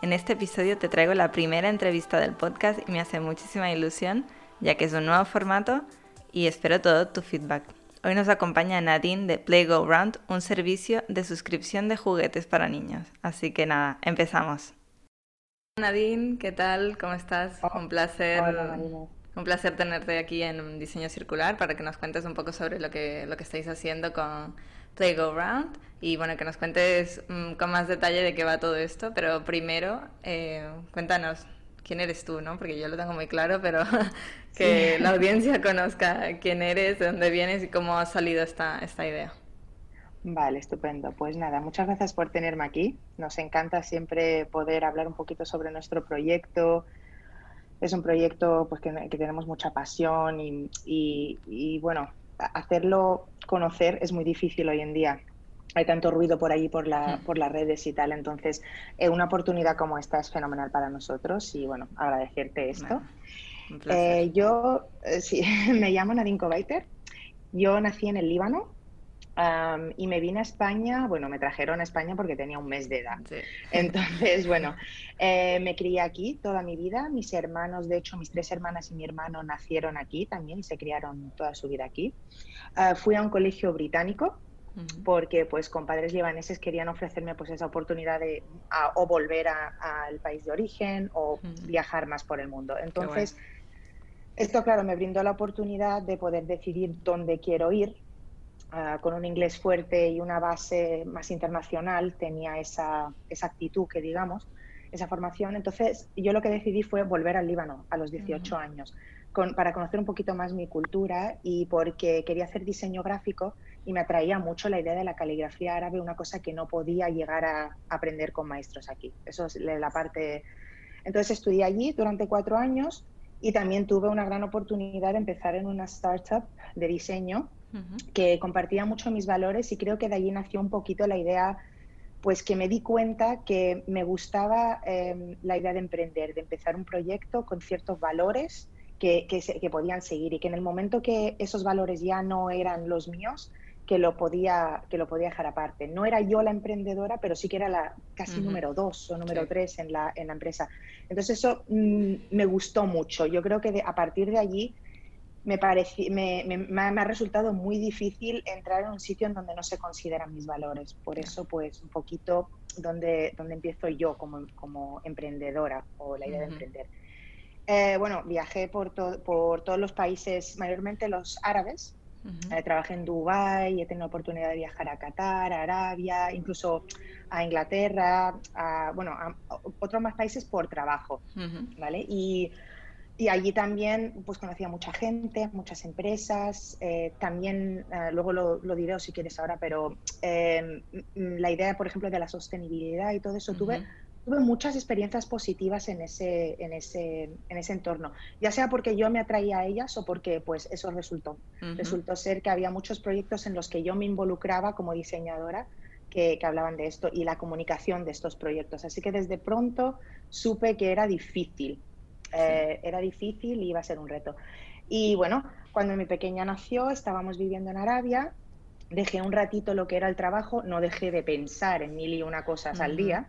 en este episodio te traigo la primera entrevista del podcast y me hace muchísima ilusión, ya que es un nuevo formato y espero todo tu feedback. Hoy nos acompaña Nadine de Play Go Round, un servicio de suscripción de juguetes para niños. Así que nada, empezamos. Nadine, ¿qué tal? ¿Cómo estás? un placer. un placer tenerte aquí en Diseño Circular para que nos cuentes un poco sobre lo que, lo que estáis haciendo con Play Go Round y bueno, que nos cuentes mm, con más detalle de qué va todo esto, pero primero eh, cuéntanos quién eres tú, ¿no? Porque yo lo tengo muy claro, pero que la audiencia conozca quién eres, de dónde vienes y cómo ha salido esta, esta idea. Vale, estupendo. Pues nada, muchas gracias por tenerme aquí. Nos encanta siempre poder hablar un poquito sobre nuestro proyecto. Es un proyecto pues, que, tenemos mucha pasión y, y bueno, hacerlo conocer es muy difícil hoy en día. Hay tanto ruido por ahí, por, la, por las redes y tal. Entonces, eh, una oportunidad como esta es fenomenal para nosotros y, bueno, agradecerte esto. Eh, yo, eh, sí, me llamo Nadine Kobaiter. Yo nací en el Líbano, y me vine a España, bueno, me trajeron a España porque tenía un mes de edad. Entonces, bueno, eh, me crié aquí toda mi vida. Mis hermanos, de hecho, mis tres hermanas y mi hermano nacieron aquí también y se criaron toda su vida aquí. Ah, fui a un colegio británico porque pues con padres libaneses querían ofrecerme pues esa oportunidad de o volver al país de origen o viajar más por el mundo. Entonces, esto claro me brindó la oportunidad de poder decidir dónde quiero ir Ah, con un inglés fuerte y una base más internacional, tenía esa, esa, actitud que digamos, esa formación. Entonces yo lo que decidí fue volver al Líbano a los 18 años, con, para conocer un poquito más mi cultura y porque quería hacer diseño gráfico y me atraía mucho la idea de la caligrafía árabe, una cosa que no podía llegar a aprender con maestros aquí. Eso es la parte... Entonces estudié allí durante cuatro años y también tuve una gran oportunidad de empezar en una startup de diseño que compartía mucho mis valores y creo que de allí nació un poquito la idea, pues que me di cuenta que me gustaba em, la idea de emprender, de empezar un proyecto con ciertos valores que, que, podían seguir y que en el momento que esos valores ya no eran los míos, que lo podía, que lo podía dejar aparte. No era yo la emprendedora, pero sí que era la casi número dos o número tres en la, en la empresa. Entonces eso mm, me gustó mucho. Yo creo que a partir de allí me, me, me, ha resultado muy difícil entrar en un sitio en donde no se consideran mis valores. Por eso, pues, un poquito donde, donde empiezo yo como, como emprendedora o la idea de emprender. Eh, bueno, viajé por, por todos los países, mayormente los árabes. Eh, trabajé en Dubái, he tenido la oportunidad de viajar a Qatar, a Arabia, incluso a Inglaterra, a, bueno, a, otros más países por trabajo, ¿vale? Y y allí también pues conocía mucha gente, muchas empresas, eh, también, eh, luego lo, lo, diré si quieres ahora, pero eh, la idea, por ejemplo, de la sostenibilidad y todo eso, tuve, tuve muchas experiencias positivas en ese, en, ese, en ese entorno, ya sea porque yo me atraía a ellas o porque pues eso resultó. Resultó ser que había muchos proyectos en los que yo me involucraba como diseñadora que, que, hablaban de esto y la comunicación de estos proyectos. Así que desde pronto supe que era difícil eh, era difícil y iba a ser un reto. Y bueno, cuando mi pequeña nació, estábamos viviendo en Arabia, dejé un ratito lo que era el trabajo, no dejé de pensar en mil y una cosas al día,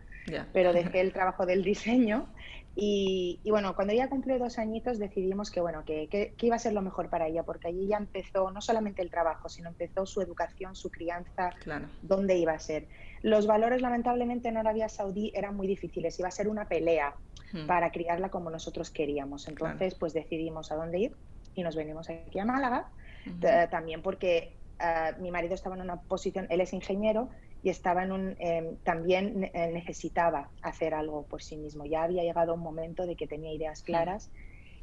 pero dejé el trabajo del diseño y, bueno, cuando ella cumplió dos añitos decidimos que, bueno, que, que, iba a ser lo mejor para ella, porque allí ya empezó no solamente el trabajo, sino empezó su educación, su crianza, dónde iba a ser. Los valores, lamentablemente, en Arabia Saudí eran muy difíciles, iba a ser una pelea hmm. para criarla como nosotros queríamos. Entonces, pues decidimos a dónde ir y nos venimos aquí a Málaga, también porque ah, mi marido estaba en una posición, él es ingeniero, y estaba en un, em, también eh, necesitaba hacer algo por sí mismo. Ya había llegado un momento de que tenía ideas claras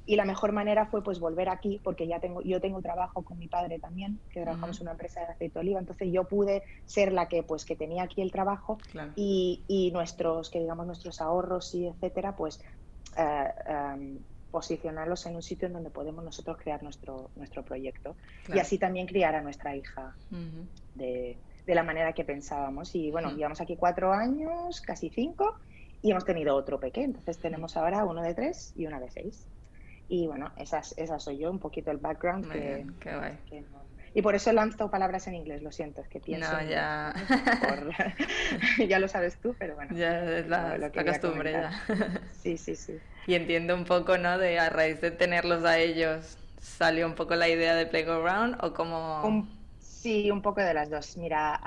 y la mejor manera fue pues volver aquí porque ya tengo, yo tengo trabajo con mi padre también, que trabajamos en una empresa de aceite de oliva, entonces yo pude ser la que pues que tenía aquí el trabajo y, y, nuestros, que digamos nuestros ahorros y etcétera, pues eh, em, posicionarlos en un sitio en donde podemos nosotros crear nuestro, nuestro proyecto y así también criar a nuestra hija de, de, la manera que pensábamos. Y bueno, llevamos aquí cuatro años, casi cinco, y hemos tenido otro pequeño. Entonces tenemos ahora uno de tres y una de seis. Y bueno, esa, esa soy yo, un poquito el background. que, y por eso lanzo palabras en inglés, lo siento, es que pienso. No, ya. ya lo sabes tú, pero bueno. Ya es la, la costumbre ya. Sí, sí, sí. Y entiendo un poco, ¿no? De a raíz de tenerlos a ellos, ¿salió un poco la idea de Playground o como...? sí, un poco de las dos. Mira,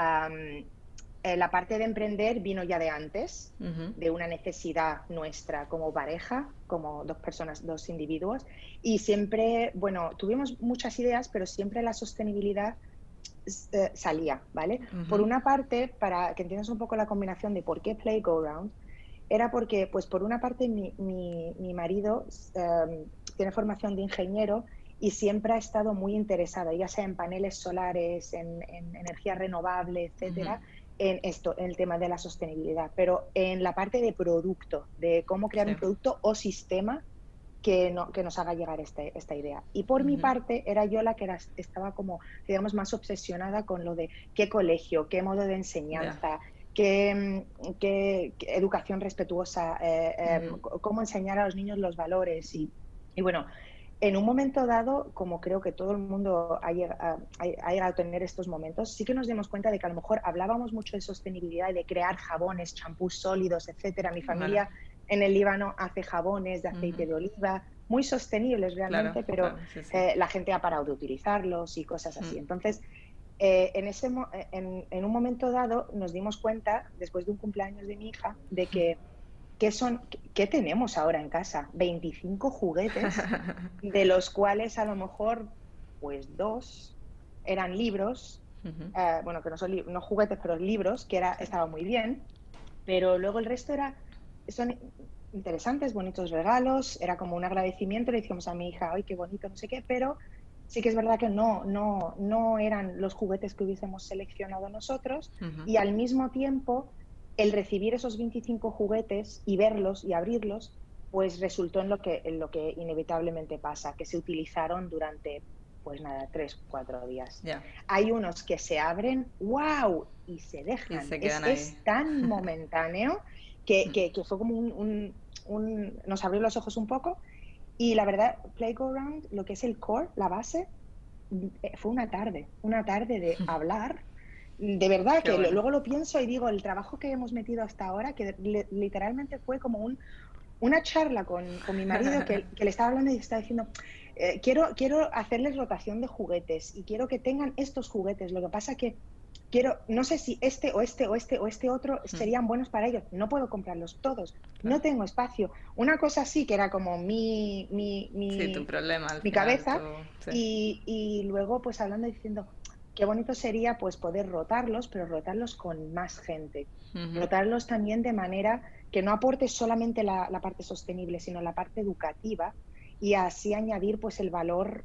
eh, la parte de emprender vino ya de antes, de una necesidad nuestra como pareja, como dos personas, dos individuos, y siempre, bueno, tuvimos muchas ideas, pero siempre la sostenibilidad eh, salía, ¿vale? Por una parte, para que entiendas un poco la combinación de por qué Play Go Round, era porque, pues por una parte, mi, mi, marido em, tiene formación de ingeniero y siempre ha estado muy interesado, ya sea en paneles solares, en, energía renovable, etcétera en esto, en el tema de la sostenibilidad, pero en la parte de producto, de cómo crear un producto o sistema que, no, que nos haga llegar este, esta idea. Y por mi parte, era yo la que estaba como, digamos, más obsesionada con lo de qué colegio, qué modo de enseñanza, qué, qué, educación respetuosa, eh, em, cómo enseñar a los niños los valores. Y, y bueno, en un momento dado, como creo que todo el mundo ha llegado, a tener estos momentos, sí que nos dimos cuenta de que a lo mejor hablábamos mucho de sostenibilidad y de crear jabones, champús sólidos, etcétera. Mi familia en el Líbano hace jabones de aceite de oliva, muy sostenibles realmente, pero eh, la gente ha parado de utilizarlos y cosas así. Mm. Entonces, eh, en, ese, en, en, un momento dado nos dimos cuenta, después de un cumpleaños de mi hija, de que ¿Qué, son, ¿Qué tenemos ahora en casa? 25 juguetes, de los cuales a lo mejor, pues dos eran libros, eh, bueno, que no son no juguetes, pero libros, que era, estaba muy bien, pero luego el resto era, son interesantes, bonitos regalos, era como un agradecimiento, le decíamos a mi hija, ay, qué bonito, no sé qué, pero sí que es verdad que no, no, no eran los juguetes que hubiésemos seleccionado nosotros. Y al mismo tiempo el recibir esos 25 juguetes y verlos y abrirlos, pues resultó en lo que, en lo que inevitablemente pasa, que se utilizaron durante, pues nada, tres, cuatro días. Hay unos que se abren, wow, y se dejan. es, tan momentáneo que, que, fue como un, un, nos abrió los ojos un poco. Y la verdad, Play Go Round, lo que es el core, la base, eh, fue una tarde, una tarde de hablar de verdad que luego lo pienso y digo, el trabajo que hemos metido hasta ahora, que literalmente fue como un, una charla con, mi marido que, le estaba hablando y estaba diciendo, eh, quiero, quiero hacerles rotación de juguetes y quiero que tengan estos juguetes. Lo que pasa que quiero, no sé si este o este o este o este otro hmm. serían buenos para ellos. No puedo comprarlos todos. No tengo espacio. Una cosa sí que era como mi, mi, mi, problema, mi cabeza. Y, y luego pues hablando y diciendo, qué bonito sería pues poder rotarlos, pero rotarlos con más gente. Rotarlos también de manera que no aporte solamente la, parte sostenible, sino la parte educativa y así añadir pues el valor,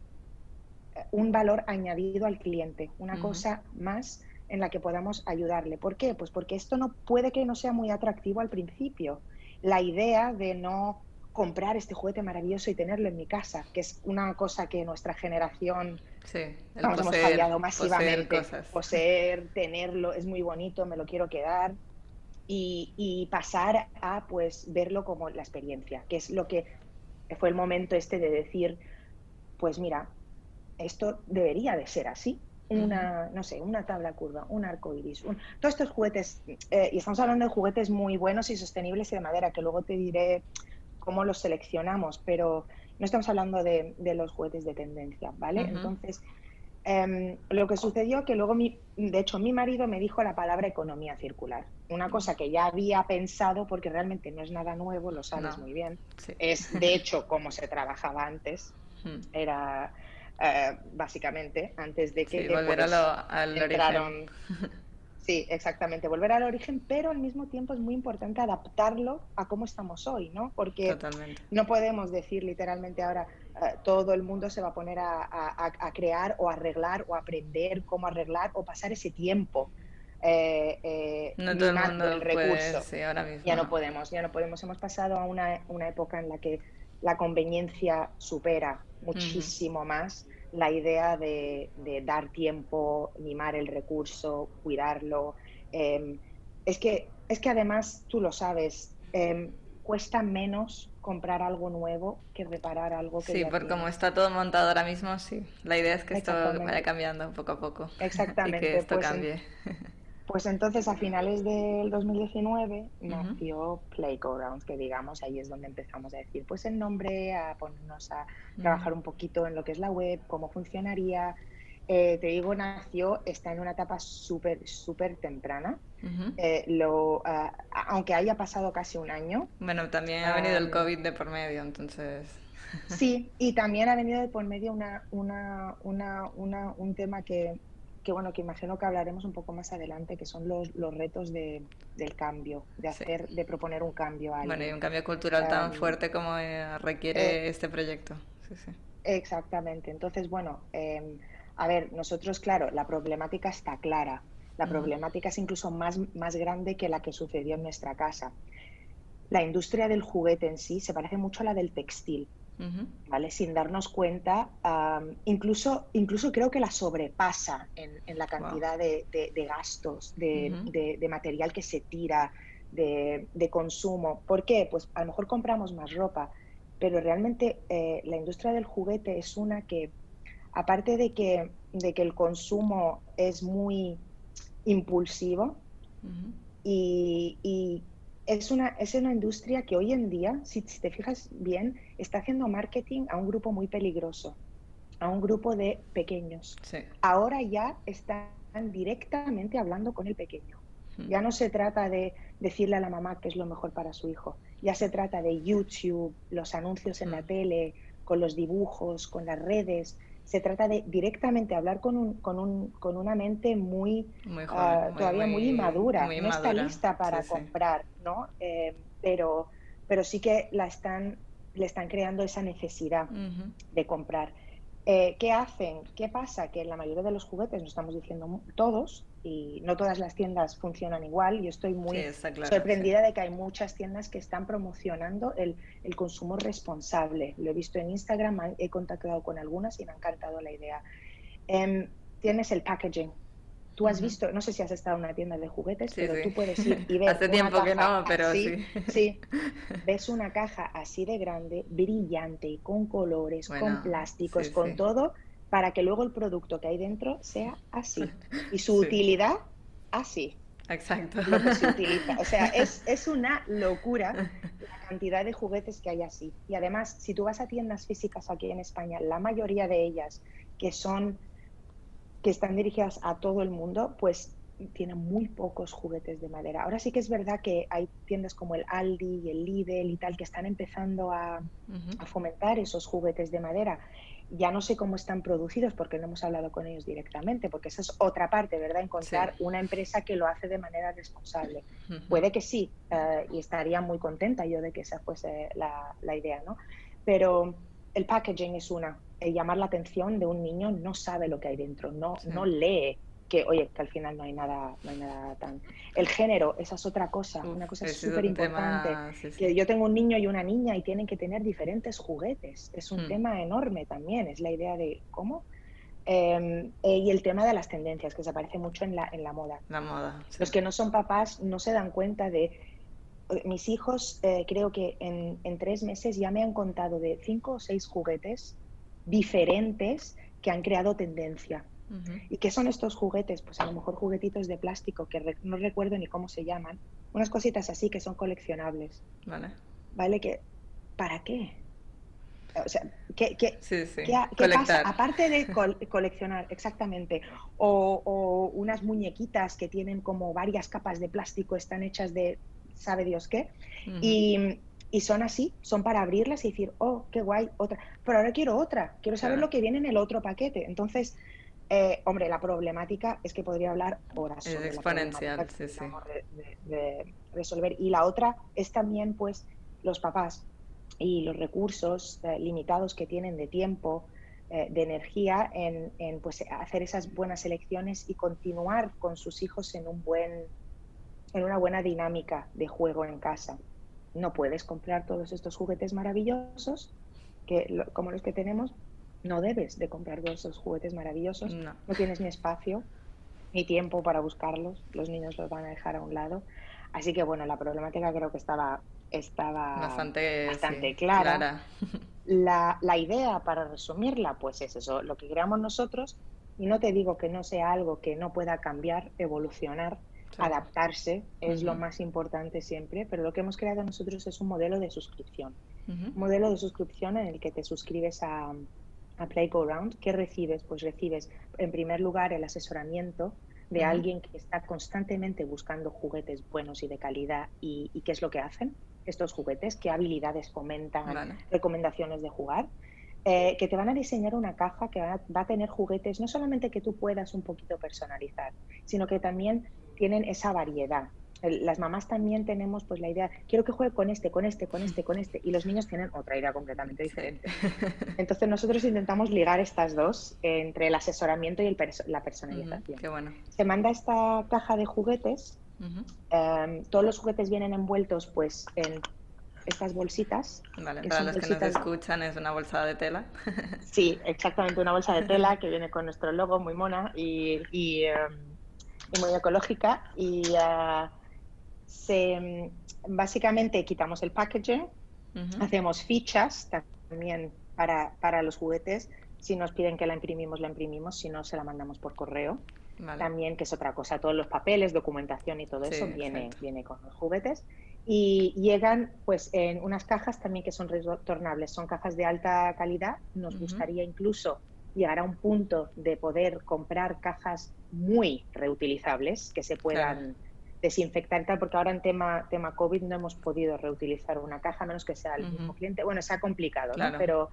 eh, un valor añadido al cliente, una cosa más en la que podamos ayudarle. ¿Por qué? Pues porque esto no puede que no sea muy atractivo al principio. La idea de no comprar este juguete maravilloso y tenerlo en mi casa, que es una cosa que nuestra generación sí, hemos fallado masivamente. Poseer, tenerlo, es muy bonito, me lo quiero quedar. Y, pasar a pues verlo como la experiencia, que es lo que fue el momento este de decir, pues mira, esto debería de ser así. Una, no sé, una tabla curva, un arco iris, todos estos juguetes, eh, y estamos hablando de juguetes muy buenos y sostenibles y de madera, que luego te diré cómo los seleccionamos, pero no estamos hablando de, los juguetes de tendencia, ¿vale? Entonces, em, lo que sucedió que luego, mi, de hecho, mi marido me dijo la palabra economía circular, una cosa que ya había pensado porque realmente no es nada nuevo, lo sabes muy bien. Es, de hecho, como se trabajaba antes, era... Eh, básicamente antes de que sí, volver al entraron, Sí, exactamente, volver al origen, pero al mismo tiempo es muy importante adaptarlo a cómo estamos hoy, ¿no? Porque no podemos decir literalmente ahora eh, todo el mundo se va a poner a, crear o arreglar o aprender cómo arreglar o pasar ese tiempo. Eh, eh, no todo el mundo el recurso. ahora mismo. Ya no podemos, ya no podemos. Hemos pasado a una, una época en la que la conveniencia supera muchísimo más la idea de, dar tiempo, mimar el recurso, cuidarlo. Em, es, que, es que además, tú lo sabes, em, cuesta menos comprar algo nuevo que reparar algo que... Sí, porque como está todo montado ahora mismo, sí. La idea es que esto vaya cambiando poco a poco. Exactamente. y que esto pues cambie. Pues entonces a finales del 2019 nació Playgrounds, que digamos ahí es donde empezamos a decir pues el nombre, a ponernos a trabajar un poquito en lo que es la web, cómo funcionaría. Eh, te digo, nació, está en una etapa súper, súper temprana. Eh, lo, aunque haya pasado casi un año. Bueno, también ha venido el COVID de por medio, entonces. Sí, y también ha venido de por medio una, una, una, una un tema que que bueno, que imagino que hablaremos un poco más adelante, que son los, los retos de, del cambio, de hacer, de proponer un cambio. A bueno, y un cambio cultural tan fuerte como eh, requiere eh, este proyecto. Sí, sí. Exactamente. Entonces, bueno, em, a ver, nosotros, claro, la problemática está clara. La problemática es incluso más, más grande que la que sucedió en nuestra casa. La industria del juguete en sí se parece mucho a la del textil. ¿Vale? Sin darnos cuenta, incluso, incluso creo que la sobrepasa en, la cantidad de, gastos, de, material que se tira, de, consumo. ¿Por qué? Pues a lo mejor compramos más ropa, pero realmente eh, la industria del juguete es una que, aparte de que, de que el consumo es muy impulsivo y, y es una, es una industria que hoy en día, si, te fijas bien, está haciendo marketing a un grupo muy peligroso, a un grupo de pequeños. Ahora ya están directamente hablando con el pequeño. Hmm. Ya no se trata de decirle a la mamá que es lo mejor para su hijo, ya se trata de YouTube, los anuncios en la hmm. tele, con los dibujos, con las redes se trata de directamente hablar con, un, con, un, con una mente muy, ah, todavía muy, inmadura, no está lista para comprar, ¿no? Eh, pero, pero sí que la están, le están creando esa necesidad de comprar. Eh, ¿Qué hacen? ¿Qué pasa? Que en la mayoría de los juguetes, no estamos diciendo todos, y no todas las tiendas funcionan igual. Yo estoy muy sorprendida de que hay muchas tiendas que están promocionando el, consumo responsable. Lo he visto en Instagram, he contactado con algunas y me ha encantado la idea. Em, tienes el packaging. Tú has visto, no sé si has estado en una tienda de juguetes, pero tú puedes ir y ver. Hace tiempo que no, pero sí. Sí, ves una caja así de grande, brillante, con colores, con plásticos, con todo, para que luego el producto que hay dentro sea así. Y su utilidad, así. Exacto. Lo que se utiliza. O sea, es, es, una locura la cantidad de juguetes que hay así. Y además, si tú vas a tiendas físicas aquí en España, la mayoría de ellas que son que están dirigidas a todo el mundo, pues tienen muy pocos juguetes de madera. Ahora sí que es verdad que hay tiendas como el Aldi y el Lidl y tal que están empezando a, a fomentar esos juguetes de madera ya no sé cómo están producidos porque no hemos hablado con ellos directamente, porque esa es otra parte, ¿verdad? Encontrar una empresa que lo hace de manera responsable. Puede que sí, eh, y estaría muy contenta yo de que esa fuese la, la idea, ¿no? Pero el packaging es una. El llamar la atención de un niño no sabe lo que hay dentro, no, no lee que, oye, que al final no hay nada, no hay nada tan... El género, esa es otra cosa, una cosa súper importante. Que yo tengo un niño y una niña y tienen que tener diferentes juguetes. Es un hmm. tema enorme también, es la idea de cómo. Em, eh, y el tema de las tendencias, que se aparece mucho en la, en la moda. La moda. Los que no son papás no se dan cuenta de... Eh, mis hijos eh, creo que en, en tres meses ya me han contado de cinco o seis juguetes diferentes que han creado tendencia ¿Y qué son estos juguetes? Pues a lo mejor juguetitos de plástico que no recuerdo ni cómo se llaman. Unas cositas así que son coleccionables. Vale. ¿Vale? Que, ¿Para qué? O sea, ¿qué, qué, pasa? Aparte de coleccionar, exactamente. O, unas muñequitas que tienen como varias capas de plástico, están hechas de sabe Dios qué. y, y, son así, son para abrirlas y decir, oh, qué guay, otra. Pero ahora quiero otra, quiero saber lo que viene en el otro paquete. Entonces, eh, hombre, la problemática es que podría hablar horas sobre es exponencial, sí, sí. De, resolver. Y la otra es también, pues, los papás y los recursos eh, limitados que tienen de tiempo, eh, de energía, en, en, pues, hacer esas buenas elecciones y continuar con sus hijos en un buen, en una buena dinámica de juego en casa. no puedes comprar todos estos juguetes maravillosos, que como los que tenemos, no debes de comprar todos esos juguetes maravillosos, no. tienes ni espacio ni tiempo para buscarlos, los niños los van a dejar a un lado. Así que bueno, la problemática creo que estaba, estaba bastante, clara. La, la, idea, para resumirla, pues es eso, lo que creamos nosotros, y no te digo que no sea algo que no pueda cambiar, evolucionar, adaptarse, es lo más importante siempre, pero lo que hemos creado nosotros es un modelo de suscripción. Un modelo de suscripción en el que te suscribes a, a Playground, ¿qué recibes? Pues recibes, en primer lugar, el asesoramiento de alguien que está constantemente buscando juguetes buenos y de calidad y, qué es lo que hacen estos juguetes, qué habilidades fomentan, recomendaciones de jugar. Eh, que te van a diseñar una caja que va a, tener juguetes, no solamente que tú puedas un poquito personalizar, sino que también tienen esa variedad las mamás también tenemos pues la idea, quiero que juegue con este, con este, con este, con este, y los niños tienen otra idea completamente diferente. Entonces nosotros intentamos ligar estas dos entre el asesoramiento y la personalización. qué bueno. Se manda esta caja de juguetes, em, todos los juguetes vienen envueltos pues en estas bolsitas. Vale, para los que nos escuchan es una bolsa de tela. sí, exactamente, una bolsa de tela que viene con nuestro logo muy mona y, y, em, muy ecológica y... Uh, se, básicamente quitamos el packaging, hacemos fichas también para, para, los juguetes. Si nos piden que la imprimimos, la imprimimos, si no, se la mandamos por correo. También, que es otra cosa, todos los papeles, documentación y todo eso viene, viene con los juguetes. Y llegan pues en unas cajas también que son retornables, son cajas de alta calidad. Nos gustaría incluso llegar a un punto de poder comprar cajas muy reutilizables que se puedan desinfectar y tal, porque ahora en tema, tema COVID no hemos podido reutilizar una caja, a menos que sea el mismo cliente. Bueno, se ha complicado, ¿no? Pero,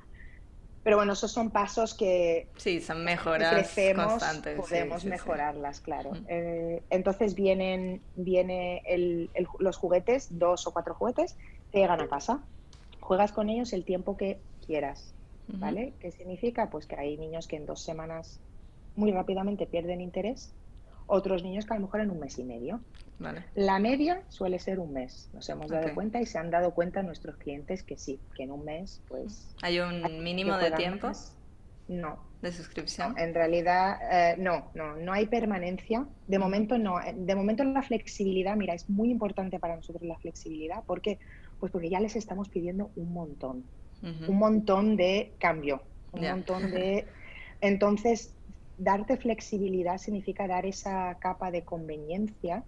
pero bueno, esos son pasos que... Sí, son mejoras crecemos, constantes. Podemos mejorarlas, claro. Eh, entonces vienen viene el, los juguetes, dos o cuatro juguetes, te llegan a casa. Juegas con ellos el tiempo que quieras, ¿vale? ¿Qué significa? Pues que hay niños que en dos semanas muy rápidamente pierden interés otros niños que a lo mejor en un mes y medio. La media suele ser un mes, nos hemos dado cuenta y se han dado cuenta nuestros clientes que sí, que en un mes pues... ¿Hay un mínimo de tiempo? No. ¿De suscripción? en realidad eh, no, no, no hay permanencia. De momento no. De momento la flexibilidad, mira, es muy importante para nosotros la flexibilidad. ¿Por qué? Pues porque ya les estamos pidiendo un montón. Un montón de cambio. Un montón de... Entonces, darte flexibilidad significa dar esa capa de conveniencia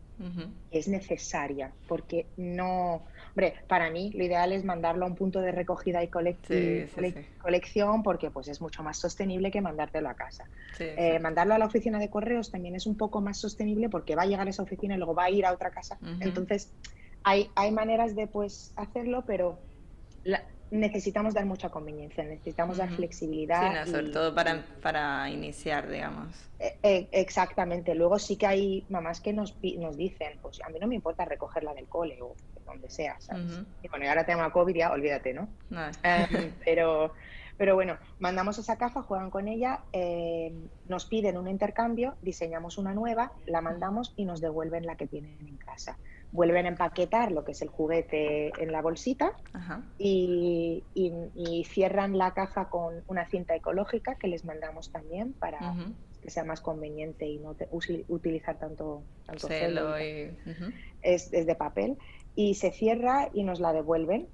que es necesaria, porque no, hombre, para mí lo ideal es mandarlo a un punto de recogida y colección porque pues es mucho más sostenible que mandártelo a casa. Eh, mandarlo a la oficina de correos también es un poco más sostenible porque va a llegar a esa oficina y luego va a ir a otra casa. Entonces, hay, hay maneras de pues hacerlo, pero la, necesitamos dar mucha conveniencia, necesitamos dar flexibilidad. Sí, sobre todo para, para iniciar, digamos. E, e, exactamente. Luego sí que hay mamás que nos, nos dicen, pues a mí no me importa recogerla del cole o de donde sea, ¿sabes? Y bueno, y ahora tengo COVID, ya olvídate, ¿no? Em, pero, pero bueno, mandamos esa caja, juegan con ella, em, nos piden un intercambio, diseñamos una nueva, la mandamos y nos devuelven la que tienen en casa vuelven a empaquetar lo que es el juguete en la bolsita y, cierran la caja con una cinta ecológica que les mandamos también para que sea más conveniente y no utilizar tanto, tanto celo. es, es, de papel. Y se cierra y nos la devuelven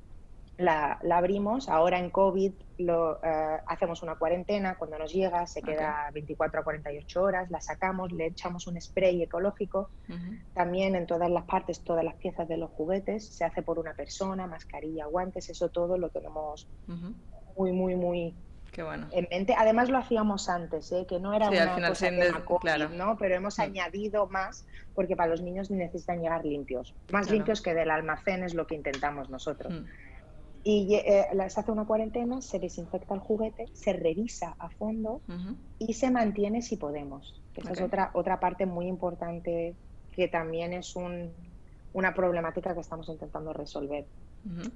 la, abrimos. Ahora en COVID lo, eh, hacemos una cuarentena. Cuando nos llega, se queda 24 a 48 horas. La sacamos, le echamos un spray ecológico. También en todas las partes, todas las piezas de los juguetes. Se hace por una persona, mascarilla, guantes. Eso todo lo tenemos muy, muy, muy. bueno. En mente. Además lo hacíamos antes, ¿eh? que no era una cosa de COVID, ¿no? Pero hemos mm. añadido más porque para los niños necesitan llegar limpios, más limpios que del almacén es lo que intentamos nosotros. Mm y eh, se hace una cuarentena, se desinfecta el juguete, se revisa a fondo y se mantiene si podemos. Esa es otra, otra parte muy importante que también es un, una problemática que estamos intentando resolver.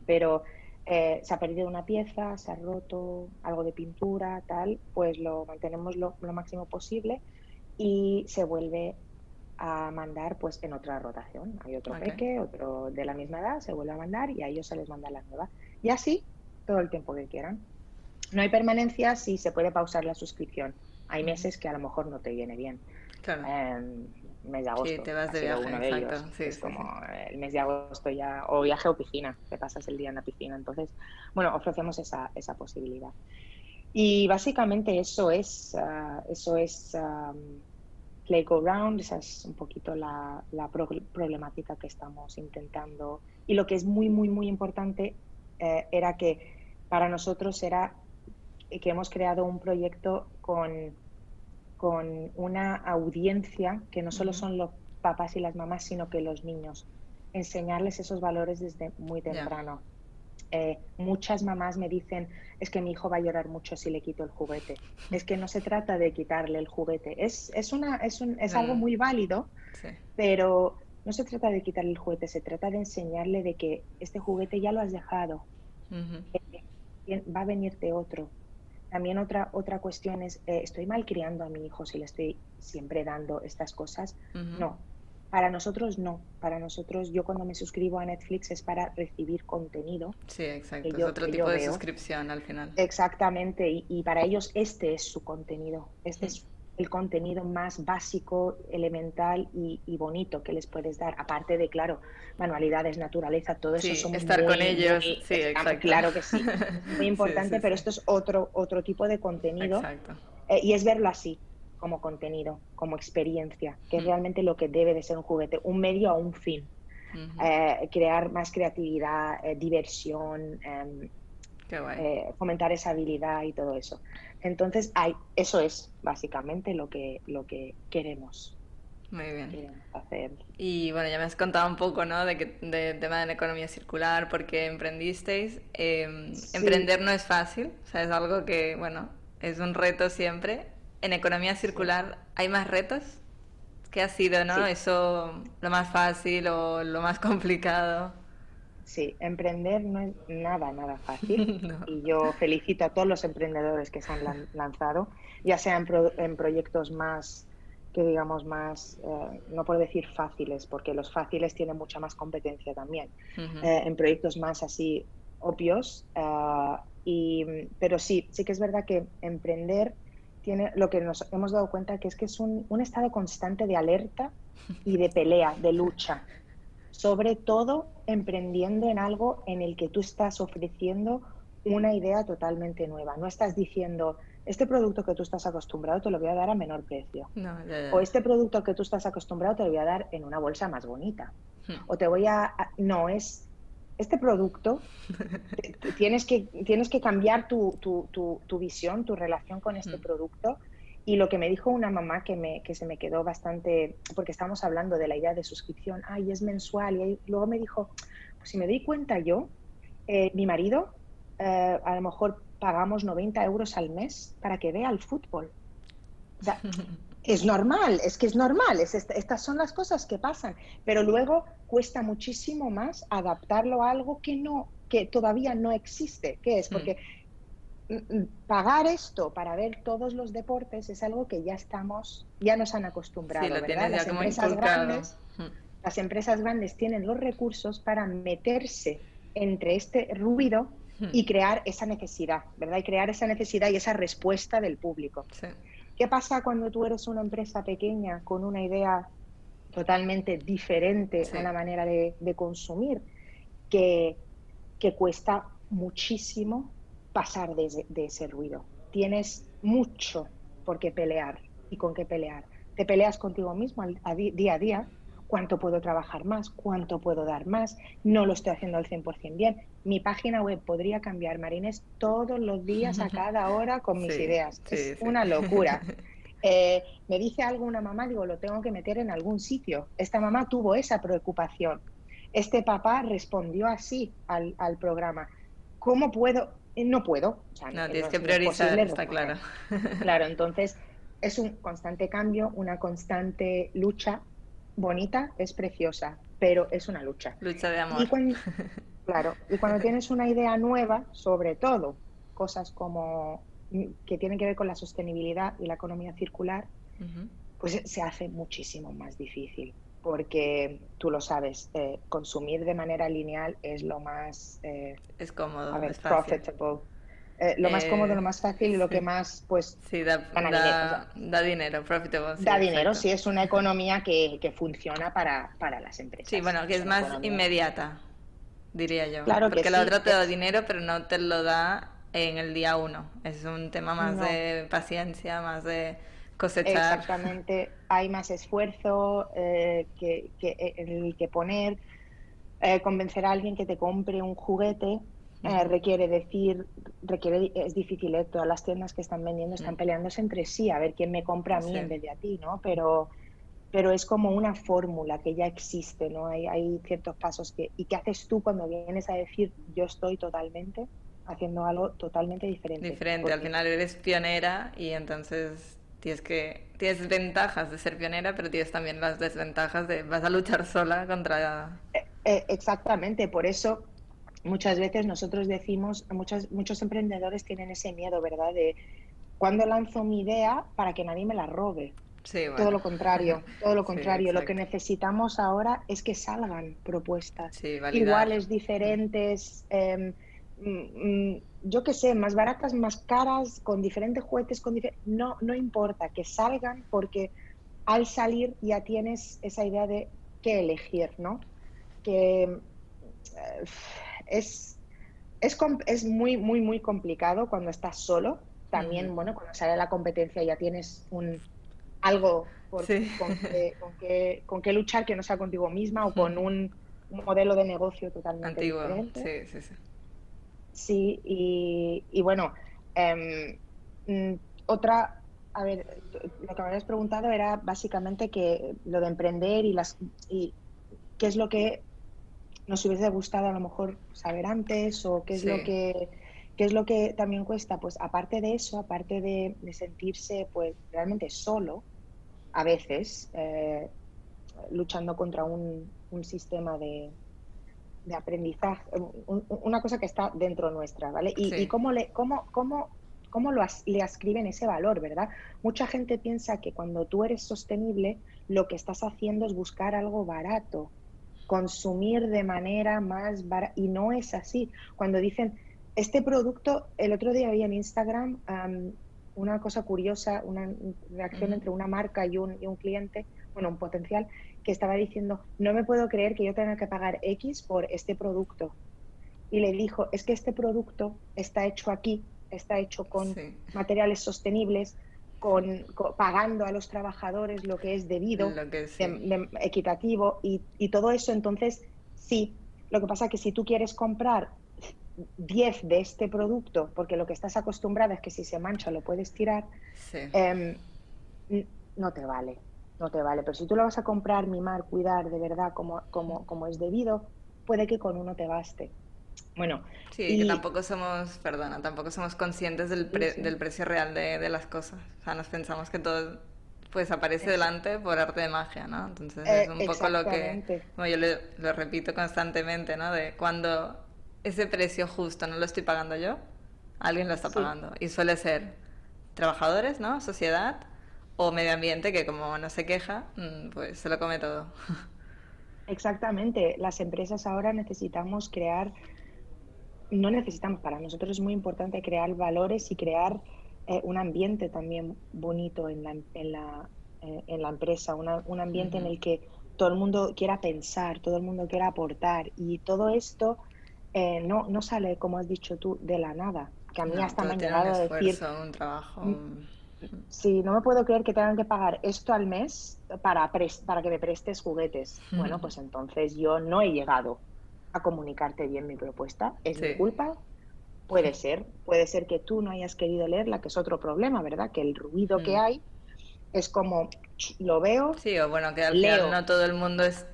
Pero eh, se ha perdido una pieza, se ha roto algo de pintura, tal, pues lo mantenemos lo, lo máximo posible y se vuelve a mandar pues en otra rotación. Hay otro peque, otro de la misma edad, se vuelve a mandar y a ellos se les manda la nueva. Y así todo el tiempo que quieran. No hay permanencia si se puede pausar la suscripción. Hay meses que a lo mejor no te viene bien. Claro. Em, mes de agosto. Sí, te vas de viaje, uno de ellos. es como el mes de agosto ya, o viaje o piscina, te pasas el día en la piscina. Entonces, bueno, ofrecemos esa, esa posibilidad. Y básicamente eso es, ah, eso es Play Go Round, esa es un poquito la, la problemática que estamos intentando. Y lo que es muy, muy, muy importante eh, era que para nosotros era que hemos creado un proyecto con con una audiencia que no solo son los papás y las mamás, sino que los niños. Enseñarles esos valores desde muy temprano. Eh, muchas mamás me dicen, es que mi hijo va a llorar mucho si le quito el juguete. Es que no se trata de quitarle el juguete. Es, es, una, es, un, es algo muy válido, pero no se trata de quitarle el juguete, se trata de enseñarle de que este juguete ya lo has dejado. Eh, va a venirte otro también otra, otra cuestión es, eh, ¿estoy mal criando a mi hijo si le estoy siempre dando estas cosas? No, para nosotros no. Para nosotros, yo cuando me suscribo a Netflix es para recibir contenido. Sí, exacto. es otro tipo de suscripción al final. Exactamente. Y, para ellos este es su contenido. Este es el contenido más básico, elemental y, bonito que les puedes dar. Aparte de, claro, manualidades, naturaleza, todo eso. Sí, estar con ellos, sí, exacto. Claro que sí, muy importante, pero esto es otro, otro tipo de contenido. Exacto. Eh, y es verlo así, como contenido, como experiencia, que es realmente lo que debe de ser un juguete, un medio a un fin. Eh, crear más creatividad, eh, diversión, em, fomentar esa habilidad y todo eso. Entonces, hay, eso es básicamente lo que, lo que queremos. Muy bien. hacer. Y bueno, ya me has contado un poco, ¿no? De que de tema de la economía circular, porque emprendisteis. Em, emprender no es fácil, o sea, es algo que, bueno, es un reto siempre. En economía circular, ¿hay más retos? ¿Qué ha sido, no? Eso, lo más fácil o lo más complicado. Sí, emprender no es nada, nada fácil. Y yo felicito a todos los emprendedores que se han lanzado, ya sea en, proyectos más, que digamos, más, eh, no puedo decir fáciles, porque los fáciles tienen mucha más competencia también, eh, en proyectos más así obvios. Eh, y, pero sí, sí que es verdad que emprender tiene lo que nos hemos dado cuenta que es que es un, un estado constante de alerta y de pelea, de lucha sobre todo emprendiendo en algo en el que tú estás ofreciendo una idea totalmente nueva. No estás diciendo, este producto que tú estás acostumbrado te lo voy a dar a menor precio. O este producto que tú estás acostumbrado te lo voy a dar en una bolsa más bonita. Hmm. O te voy a... No, es este producto, tienes que, tienes que cambiar tu, tu, tu, visión, tu relación con este hmm. producto y lo que me dijo una mamá que, me, que se me quedó bastante, porque estábamos hablando de la idea de suscripción, ay, es mensual, y luego me dijo, pues si me doy cuenta yo, eh, mi marido, eh, a lo mejor pagamos 90 euros al mes para que vea el fútbol. es normal, es que es normal, es, estas son las cosas que pasan, pero luego cuesta muchísimo más adaptarlo a algo que no que todavía no existe, ¿qué es? Hmm. Porque pagar esto para ver todos los deportes es algo que ya estamos, ya nos han acostumbrado, ¿verdad? Las empresas grandes, las empresas grandes tienen los recursos para meterse entre este ruido y crear esa necesidad, ¿verdad? Y crear esa necesidad y esa respuesta del público. ¿Qué pasa cuando tú eres una empresa pequeña con una idea totalmente diferente a la manera de, consumir? Que, que cuesta muchísimo pasar de, ese ruido. Tienes mucho por qué pelear y con qué pelear. Te peleas contigo mismo a día a día. ¿Cuánto puedo trabajar más? ¿Cuánto puedo dar más? No lo estoy haciendo al 100% bien. Mi página web podría cambiar, Marines, todos los días, a cada hora, con mis ideas. es una locura. Eh, me dice algo una mamá, digo, lo tengo que meter en algún sitio. Esta mamá tuvo esa preocupación. Este papá respondió así al, al programa. ¿Cómo puedo? Eh, no puedo. no, tienes que priorizar, está claro. Claro, entonces es un constante cambio, una constante lucha bonita, es preciosa, pero es una lucha. Lucha de amor. claro, y cuando tienes una idea nueva, sobre todo cosas como mm, que tienen que ver con la sostenibilidad y la economía circular, pues se hace muchísimo más difícil porque tú lo sabes, eh, consumir de manera lineal es lo más... Eh, es cómodo, es profitable. Eh, lo más cómodo, lo más fácil y lo que más, pues, sí, da, dinero. Da dinero, profitable. da dinero, sí, es una economía que, que funciona para, para, las empresas. Sí, bueno, que es, más inmediata, diría yo. Claro Porque la otra te da dinero, pero no te lo da en el día uno. Es un tema más de paciencia, más de cosechar. Exactamente, hay más esfuerzo eh, que, que, el que poner. Eh, convencer a alguien que te compre un juguete eh, requiere decir, requiere, es difícil, ¿eh? todas las tiendas que están vendiendo están peleándose entre sí, a ver quién me compra a mí en vez de a ti, ¿no? Pero, pero es como una fórmula que ya existe, ¿no? Hay, hay ciertos pasos que... ¿Y qué haces tú cuando vienes a decir yo estoy totalmente haciendo algo totalmente diferente? Diferente, al final eres pionera y entonces tienes que tienes ventajas de ser pionera, pero tienes también las desventajas de vas a luchar sola contra... Eh, eh, exactamente, por eso muchas veces nosotros decimos, muchos, muchos emprendedores tienen ese miedo, ¿verdad? De cuando lanzo mi idea para que nadie me la robe. Todo lo contrario, todo lo contrario. lo que necesitamos ahora es que salgan propuestas iguales, diferentes, em, mm, mm, yo qué sé, más baratas, más caras, con diferentes juguetes, con no, no importa, que salgan porque al salir ya tienes esa idea de qué elegir, ¿no? Que eh, es, es, es, muy, muy, muy complicado cuando estás solo. También, bueno, cuando sale la competencia ya tienes un algo con, que, con, que, luchar que no sea contigo misma o con un, modelo de negocio totalmente diferente. Sí, sí, sí. Sí, y, y bueno, em, mm, otra, a ver, lo que me habías preguntado era básicamente que lo de emprender y las y qué es lo que nos hubiese gustado a lo mejor saber antes o qué es lo que qué es lo que también cuesta. Pues aparte de eso aparte de, sentirse pues realmente solo a veces eh, luchando contra un, sistema de, de aprendizaje una cosa que está dentro nuestra vale y, cómo le cómo cómo cómo lo le ascriben ese valor, ¿verdad? Mucha gente piensa que cuando tú eres sostenible, lo que estás haciendo es buscar algo barato, consumir de manera más barata. Y no es así. Cuando dicen, este producto, el otro día vi en Instagram una cosa curiosa, una reacción entre una marca y un, y un cliente, bueno, un potencial, que estaba diciendo, no me puedo creer que yo tenga que pagar X por este producto. Y le dijo, es que este producto está hecho aquí, está hecho con materiales sostenibles, con, pagando a los trabajadores lo que es debido, equitativo y, todo eso. Entonces, sí, lo que pasa es que si tú quieres comprar 10 de este producto, porque lo que estás acostumbrada es que si se mancha lo puedes tirar, em, no te vale, no te vale. Pero si tú lo vas a comprar, mimar, cuidar de verdad como, como, como es debido, puede que con uno te baste. Bueno. Sí, que tampoco somos, perdona, tampoco somos conscientes del, del precio real de, de, las cosas. O sea, nos pensamos que todo pues aparece delante por arte de magia, ¿no? Entonces es un poco lo que, bueno, yo lo, repito constantemente, ¿no? De cuando ese precio justo no lo estoy pagando yo, alguien lo está pagando. Y suele ser trabajadores, ¿no? Sociedad o medio ambiente que como no se queja, mm, pues se lo come todo. Exactamente. Las empresas ahora necesitamos crear no necesitamos, para nosotros es muy importante crear valores y crear eh, un ambiente también bonito en la, en la, eh, en la empresa, un ambiente en el que todo el mundo quiera pensar, todo el mundo quiera aportar y todo esto eh, no, no sale, como has dicho tú, de la nada. Que a mí hasta me han llegado a decir... Un trabajo... Mm, sí, no me puedo creer que tengan que pagar esto al mes para, para que me prestes juguetes. Bueno, pues entonces yo no he llegado a comunicarte bien mi propuesta. ¿Es mi culpa? Puede ser. Puede ser que tú no hayas querido leerla, que es otro problema, ¿verdad? Que el ruido que mm. hay es como lo veo. Sí, o bueno, que al final no todo el mundo es,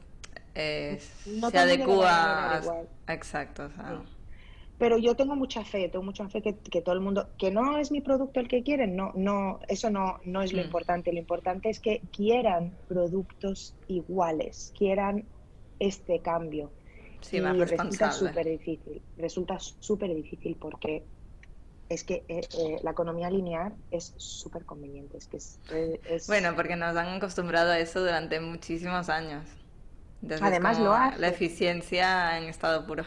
se adecua. Exacto. Pero yo tengo mucha fe, tengo mucha fe que, que, todo el mundo, que no es mi producto el que quieren, no, no, eso no, no es lo mm. importante. Lo importante es que quieran productos iguales, quieran este cambio. Sí, y resulta súper difícil, resulta súper difícil porque es que eh, eh, la economía lineal es súper conveniente. Es que es, Bueno, porque nos han acostumbrado a eso durante muchísimos años. Además lo hace. La eficiencia en estado puro.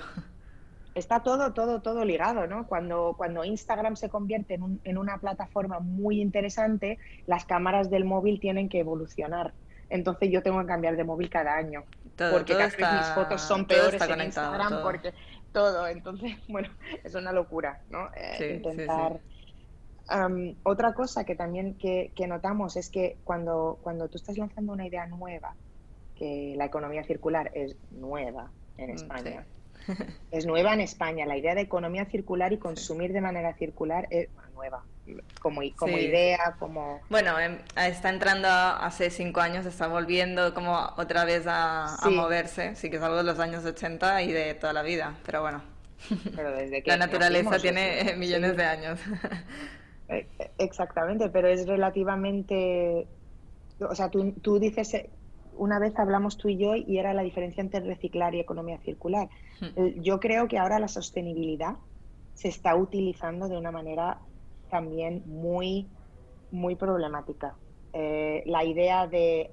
Está todo, todo, todo ligado, ¿no? Cuando, cuando Instagram se convierte en, un, en una plataforma muy interesante, las cámaras del móvil tienen que evolucionar. Entonces yo tengo que cambiar de móvil cada año. porque cada vez mis fotos son peores en Instagram porque todo. Entonces, bueno, es una locura, ¿no? Eh, intentar. otra cosa que también que, notamos es que cuando, cuando tú estás lanzando una idea nueva, que la economía circular es nueva en mm, España, es nueva en España, la idea de economía circular y consumir de manera circular es nueva, como, como idea, como... Bueno, em, está entrando hace cinco años, está volviendo como otra vez a, moverse, sí que es algo de los años 80 y de toda la vida, pero bueno. Pero desde que la naturaleza tiene millones de años. Eh, exactamente, pero es relativamente... O sea, tú, tú dices eh, una vez hablamos tú y yo y era la diferencia entre reciclar y economía circular. Hmm. Yo creo que ahora la sostenibilidad se está utilizando de una manera también muy, muy problemática. Eh, la idea de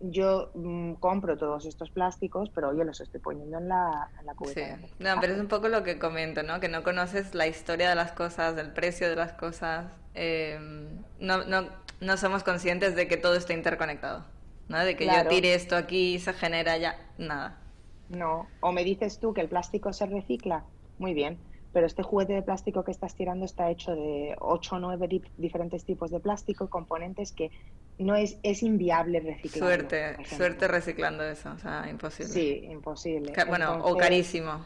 yo mm, compro todos estos plásticos, pero yo los estoy poniendo en la, en la cubeta. Sí. No, pero es un poco lo que comento, ¿no? Que no conoces la historia de las cosas, el precio de las cosas. Em, no, no, no somos conscientes de que todo está interconectado. ¿No? De que yo tire esto aquí y se genera ya nada. No, o me dices tú que el plástico se recicla, muy bien, pero este juguete de plástico que estás tirando está hecho de 8 o 9 diferentes tipos de plástico, componentes que no es, es inviable reciclar. Suerte, suerte reciclando eso, o sea, imposible. Sí, imposible. bueno, o carísimo.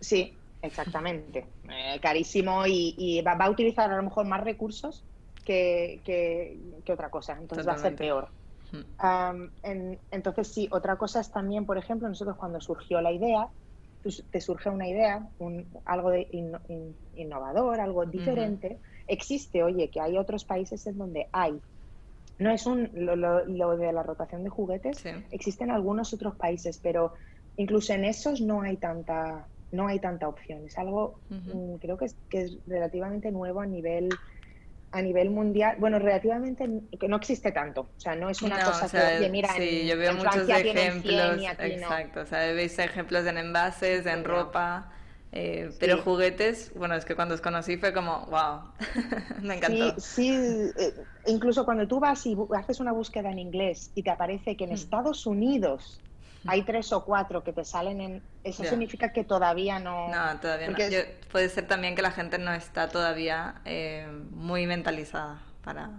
Sí, exactamente. Eh, carísimo y, va, a utilizar a lo mejor más recursos que, que, otra cosa, entonces va a ser peor entonces, sí, otra cosa es también, por ejemplo, nosotros cuando surgió la idea, te surge una idea, un, algo de innovador, algo diferente, existe, oye, que hay otros países en donde hay. No es un, lo, de la rotación de juguetes, existen algunos otros países, pero incluso en esos no hay tanta, no hay tanta opción. Es algo, mm, creo que es, que es relativamente nuevo a nivel a nivel mundial, bueno, relativamente que no existe tanto, o sea, no es una cosa que, mira, sí, yo veo muchos ejemplos, exacto, o sea, veis ejemplos en envases, en ropa, eh, pero juguetes, bueno, es que cuando os conocí fue como, wow, me encantó. Sí, sí, eh, incluso cuando tú vas y haces una búsqueda en inglés y te aparece que en mm. Estados Unidos hay tres o cuatro que te salen en... Eso significa que todavía no... No, todavía no. puede ser también que la gente no está todavía eh, muy mentalizada para...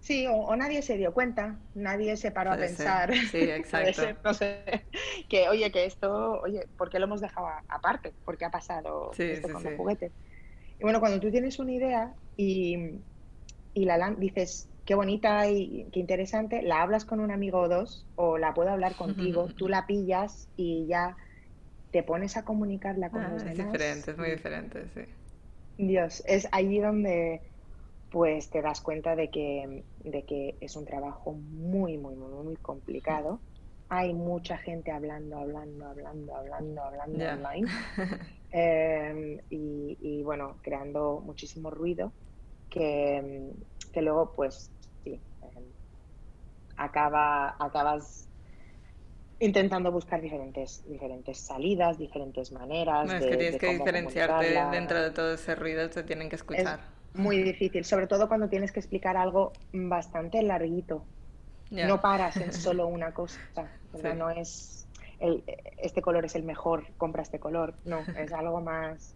Sí, o, nadie se dio cuenta, nadie se paró a pensar. Sí, exacto. no sé, que oye, que esto, oye, ¿por qué lo hemos dejado aparte? ¿Por qué ha pasado esto con los juguetes? Y bueno, cuando tú tienes una idea y, y la dices, qué bonita y qué interesante, la hablas con un amigo o dos o la puedo hablar contigo, tú la pillas y ya te pones a comunicarla con ah, los demás. Es diferente, es muy diferente, sí. Dios, es allí donde pues te das cuenta de que, de que es un trabajo muy, muy, muy, muy complicado. Hay mucha gente hablando, hablando, hablando, hablando, hablando online. Em, y, y, bueno, creando muchísimo ruido que, que luego pues acaba, acabas intentando buscar diferentes, diferentes salidas, diferentes maneras. No, es que tienes que diferenciarte dentro de todo ese ruido, te tienen que escuchar. muy difícil, sobre todo cuando tienes que explicar algo bastante larguito. No paras en solo una cosa. No es el, este color es el mejor, compra este color. No, es algo más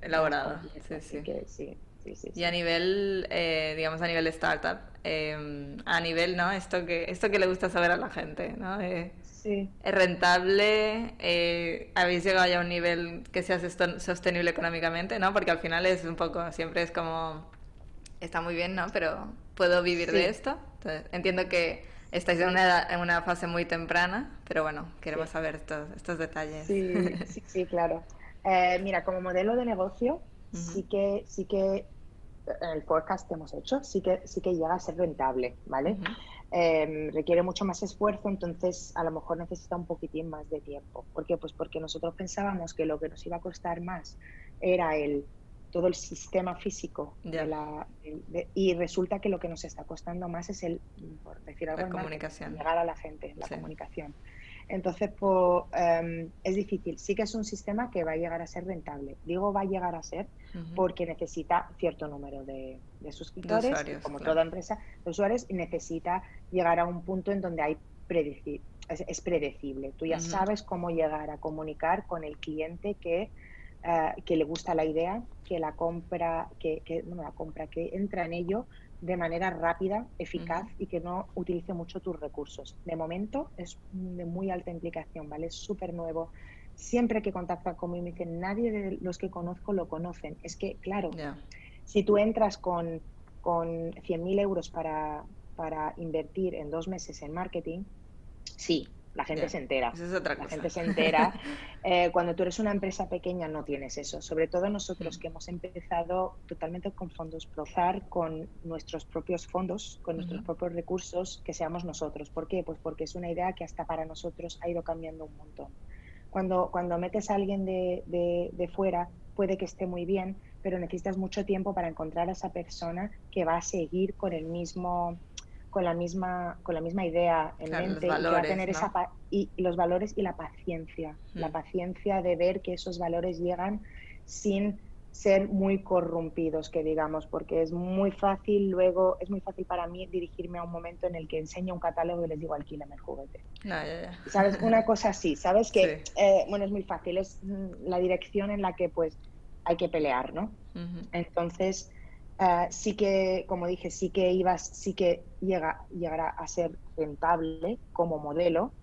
elaborado. sí, sí. sí y a nivel, eh, digamos, a nivel startup, em, a nivel, ¿no? Esto que, esto que le gusta saber a la gente, ¿no? Eh, sí. ¿Es rentable? Eh, ¿Habéis llegado ya a un nivel que sea sostenible económicamente, ¿no? Porque al final es un poco, siempre es como, está muy bien, ¿no? Pero ¿puedo vivir de esto? entiendo que estáis en una, en una fase muy temprana, pero bueno, queremos saber estos, estos detalles. Sí, sí, sí claro. mira, como modelo de negocio, sí que, sí que en el forecast que hemos hecho, sí que, sí que llega a ser rentable, ¿vale? Em, requiere mucho más esfuerzo, entonces a lo mejor necesita un poquitín más de tiempo. ¿Por qué? Pues porque nosotros pensábamos que lo que nos iba a costar más era el todo el sistema físico de la, y resulta que lo que nos está costando más es el, por decir algo, la comunicación. llegar a la gente, la comunicación. Entonces, pues, em, es difícil. Sí que es un sistema que va a llegar a ser rentable. Digo va a llegar a ser porque necesita cierto número de, suscriptores, como toda empresa, de usuarios, y necesita llegar a un punto en donde hay es, predecible. Tú ya sabes cómo llegar a comunicar con el cliente que, eh, que le gusta la idea, que la compra, que, que no la compra, que entra en ello de manera rápida, eficaz y que no utilice mucho tus recursos. De momento es de muy alta implicación, ¿vale? Es súper nuevo. Siempre que contactan conmigo me dicen, nadie de los que conozco lo conocen. Es que, claro, si tú entras con, con 100.000 euros para, para invertir en dos meses en marketing, sí, la gente se entera. la gente se entera. Eh, cuando tú eres una empresa pequeña no tienes eso. Sobre todo nosotros mm. que hemos empezado totalmente con fondos Prozar, con nuestros propios fondos, con nuestros propios recursos, que seamos nosotros. ¿Por qué? Pues porque es una idea que hasta para nosotros ha ido cambiando un montón. Cuando, cuando metes a alguien de, de, de fuera, puede que esté muy bien, pero necesitas mucho tiempo para encontrar a esa persona que va a seguir con el mismo con la misma, con la misma idea en mente y va a tener esa y los valores y la paciencia, la mm. paciencia de ver que esos valores llegan sin ser muy corrompidos, que digamos, porque es muy fácil luego, es muy fácil para mí dirigirme a un momento en el que enseño un catálogo y les digo alquílame el juguete. ¿Sabes? Una cosa así, ¿sabes? Que, eh, bueno, es muy fácil, es mm, la dirección en la que pues hay que pelear, ¿no? Entonces, Ah, sí que, como dije, sí que ibas, sí que llega, llegará a ser rentable como modelo.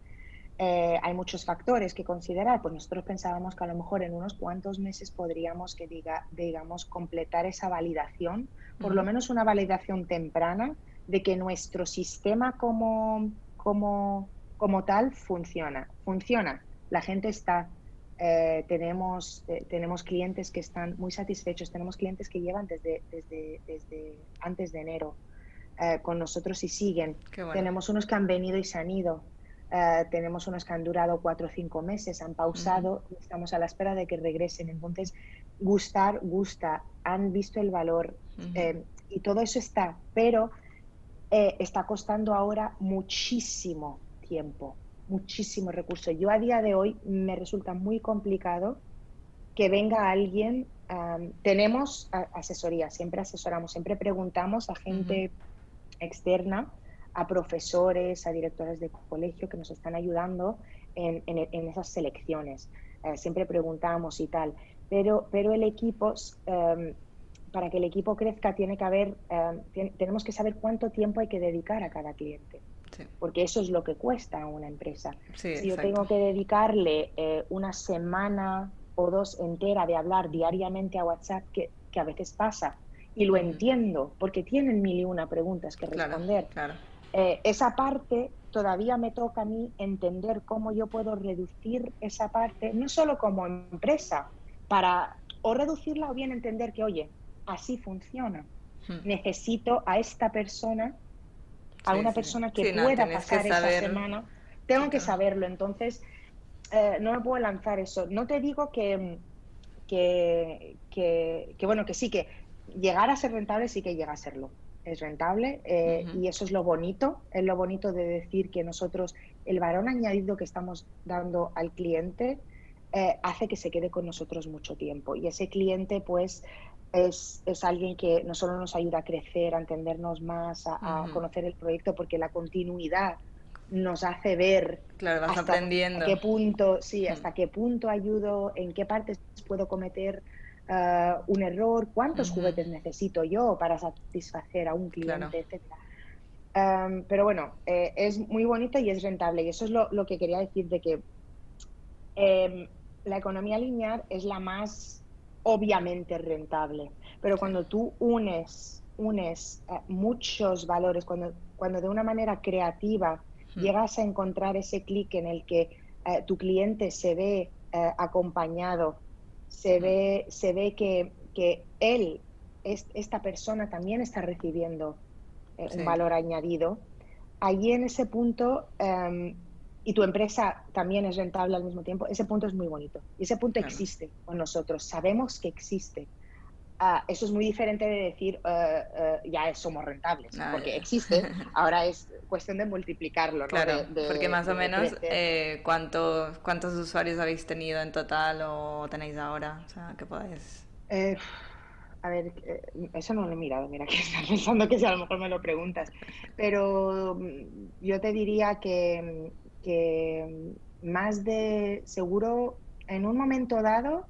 Eh, hay muchos factores que considerar, pues nosotros pensábamos que a lo mejor en unos cuantos meses podríamos que diga, digamos, completar esa validación, por lo menos una validación temprana de que nuestro sistema como, como, como tal funciona. Funciona. La gente está eh, tenemos, eh, tenemos clientes que están muy satisfechos, tenemos clientes que llevan desde, desde, desde antes de enero eh, con nosotros y siguen. Tenemos unos que han venido y se han ido. tenemos unos que han durado cuatro o cinco meses, han pausado, estamos a la espera de que regresen. Entonces, gustar, gusta, han visto el valor y todo eso está, pero está costando ahora muchísimo tiempo muchísimos recursos. Yo a día de hoy me resulta muy complicado que venga alguien. tenemos asesoría, siempre asesoramos, siempre preguntamos a gente externa, a profesores, a directores de colegio que nos están ayudando en, esas selecciones. Eh, siempre preguntamos y tal. Pero, pero el equipo, para que el equipo crezca, tiene que haber, em, tenemos que saber cuánto tiempo hay que dedicar a cada cliente porque eso es lo que cuesta a una empresa. si yo tengo que dedicarle eh, una semana o dos entera de hablar diariamente a WhatsApp, que, que a veces pasa, y lo entiendo, porque tienen mil y una preguntas que responder. Eh, esa parte todavía me toca a mí entender cómo yo puedo reducir esa parte, no solo como empresa, para o reducirla o bien entender que, oye, así funciona. Hmm. Necesito a esta persona a una persona que pueda pasar esa semana, tengo que saberlo. Entonces, eh, no me puedo lanzar eso. No te digo que, que, que, bueno, que sí, que llegar a ser rentable sí que llega a serlo. Es rentable eh, y eso es lo bonito, es lo bonito de decir que nosotros, el varón añadido que estamos dando al cliente, eh, hace que se quede con nosotros mucho tiempo. Y ese cliente, pues, es, es, alguien que no solo nos ayuda a crecer, a entendernos más, a, conocer el proyecto, porque la continuidad nos hace ver claro, hasta aprendiendo. qué punto, sí, hasta qué punto ayudo, en qué partes puedo cometer uh, un error, cuántos juguetes necesito yo para satisfacer a un cliente, etcétera. Um, pero bueno, eh, es muy bonito y es rentable. Y eso es lo, lo que quería decir de que em, la economía lineal es la más obviamente rentable. Pero cuando tú unes, unes eh, muchos valores, cuando, cuando de una manera creativa llegas a encontrar ese clic en el que eh, tu cliente se ve eh, acompañado, se ve, se ve que, que él, es, esta persona también está recibiendo un valor añadido, allí en ese punto em, y tu empresa también es rentable al mismo tiempo, ese punto es muy bonito. Y ese punto existe con nosotros, sabemos que existe. Ah, eso es muy diferente de decir eh, eh, ya somos rentables, ah, porque existe, ahora es cuestión de multiplicarlo. Claro, porque más o menos eh, ¿cuántos, ¿cuántos usuarios habéis tenido en total o tenéis ahora? O sea, ¿qué podéis...? a ver, eso no lo he mirado, mira que estás pensando que si a lo mejor me lo preguntas, pero mm, yo te diría que, que más de seguro en un momento dado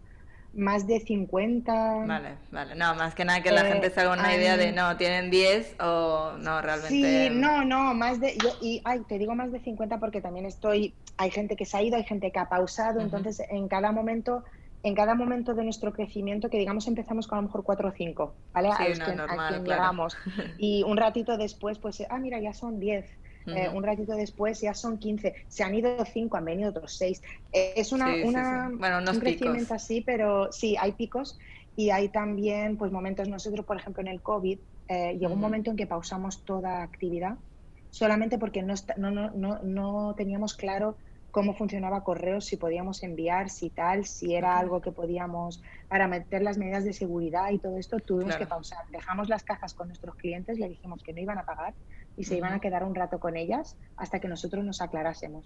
más de 50. Vale, vale. No, más que nada que la gente se haga una idea de no, tienen 10 o no, realmente. Sí, no, no, más de. Yo, y ay, te digo más de 50 porque también estoy. Hay gente que se ha ido, hay gente que ha pausado, entonces en cada momento. En cada momento de nuestro crecimiento, que digamos empezamos con a lo mejor 4 o 5, ¿vale? Sí, a, no, normal, llegamos. Y un ratito después, pues, ah, mira, ya son 10. Eh, un ratito después ya son 15, se han ido 5, han venido otros 6. Eh, es una, una un crecimiento así, pero sí, hay picos. Y hay también pues momentos, nosotros por ejemplo en el COVID, eh, llegó un momento en que pausamos toda actividad solamente porque no, no, no, no teníamos claro cómo funcionaba correos, si podíamos enviar, si tal, si era algo que podíamos, para meter las medidas de seguridad y todo esto, tuvimos que pausar. Dejamos las cajas con nuestros clientes, le dijimos que no iban a pagar y se iban a quedar un rato con ellas hasta que nosotros nos aclarásemos.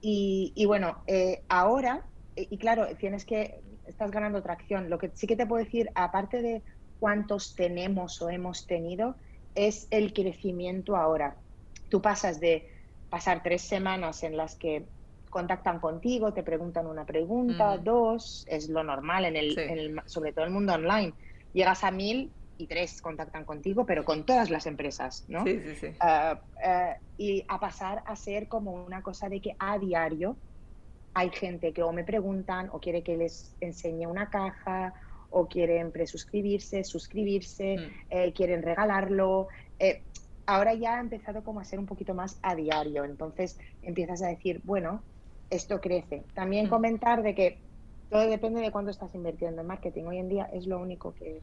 y, bueno, eh, ahora, eh, y claro, tienes que, estás ganando tracción. Lo que sí que te puedo decir, aparte de cuántos tenemos o hemos tenido, es el crecimiento ahora. Tú pasas de pasar tres semanas en las que contactan contigo, te preguntan una pregunta, dos, es lo normal en el, en el, sobre todo el mundo online. Llegas a mil y tres contactan contigo, pero con todas las empresas, ¿no? Sí, sí, sí. Ah, y a pasar a ser como una cosa de que a diario hay gente que o me preguntan o quiere que les enseñe una caja o quieren presuscribirse, suscribirse, mm. eh, quieren regalarlo. Eh, ahora ya ha empezado como a ser un poquito más a diario, entonces empiezas a decir, bueno, esto crece. También mm. comentar de que todo depende de cuánto estás invirtiendo en marketing. Hoy en día es lo único que,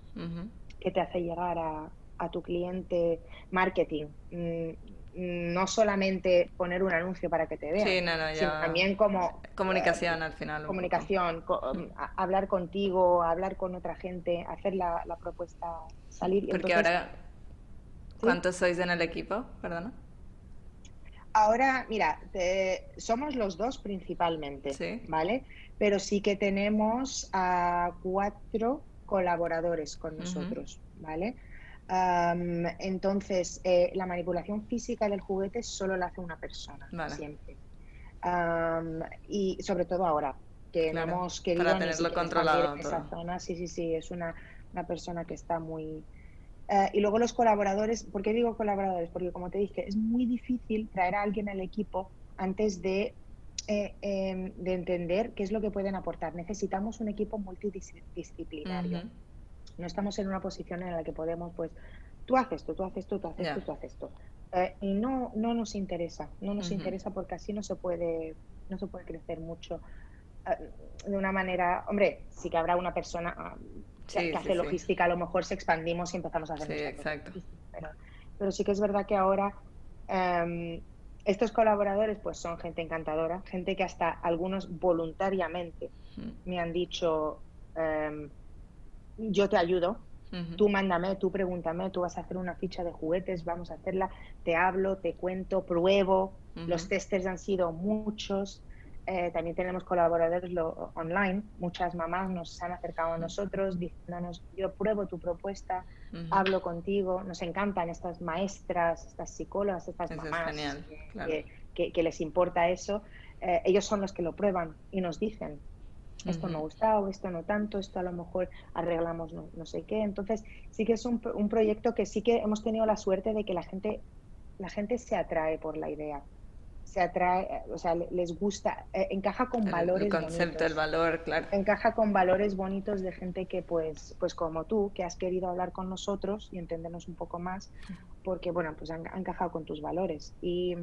que te hace llegar a, a tu cliente marketing. Mm, no solamente poner un anuncio para que te vean, sino también como... Comunicación al final. Comunicación, hablar contigo, hablar con otra gente, hacer la, propuesta, salir. Porque ahora, ¿cuántos sois en el equipo? Perdona. Ahora, mira, somos los dos principalmente, ¿vale? Pero sí que tenemos a cuatro colaboradores con nosotros, ¿vale? entonces, eh, la manipulación física del juguete solo la hace una persona, siempre. y sobre todo ahora, que no hemos querido... Para tenerlo controlado. En esa zona. Sí, sí, sí, es una, una persona que está muy... Eh, y luego los colaboradores, ¿por qué digo colaboradores? Porque como te dije, es muy difícil traer a alguien al equipo antes de eh, em, de entender qué es lo que pueden aportar. Necesitamos un equipo multidisciplinario. No estamos en una posición en la que podemos, pues, tú haces esto, tú haces esto, tú haces esto, tú haces esto. Eh, y no, no nos interesa, no nos interesa porque así no se puede, no se puede crecer mucho eh, de una manera, hombre, sí que habrá una persona ah, que, hace logística, a lo mejor se expandimos y empezamos a hacer sí, exacto. Pero, pero, sí que es verdad que ahora em, estos colaboradores pues son gente encantadora, gente que hasta algunos voluntariamente hmm. me han dicho, em, yo te ayudo, tú mándame, tú pregúntame, tú vas a hacer una ficha de juguetes, vamos a hacerla, te hablo, te cuento, pruebo, los testers han sido muchos, eh, también tenemos colaboradores lo, online. Muchas mamás nos han acercado a nosotros diciéndonos, yo pruebo tu propuesta, hablo contigo. Nos encantan estas maestras, estas psicólogas, estas mamás que, les importa eso. Eh, ellos son los que lo prueban y nos dicen, esto me ha gustado, esto no tanto, esto a lo mejor arreglamos no, sé qué. Entonces sí que es un, un proyecto que sí que hemos tenido la suerte de que la gente, la gente se atrae por la idea se atrae, o sea, les gusta, eh, encaja con valores. El concepto, el valor, claro. Encaja con valores bonitos de gente que, pues, pues como tú, que has querido hablar con nosotros y entendernos un poco más, porque, bueno, pues han, encajado con tus valores. Y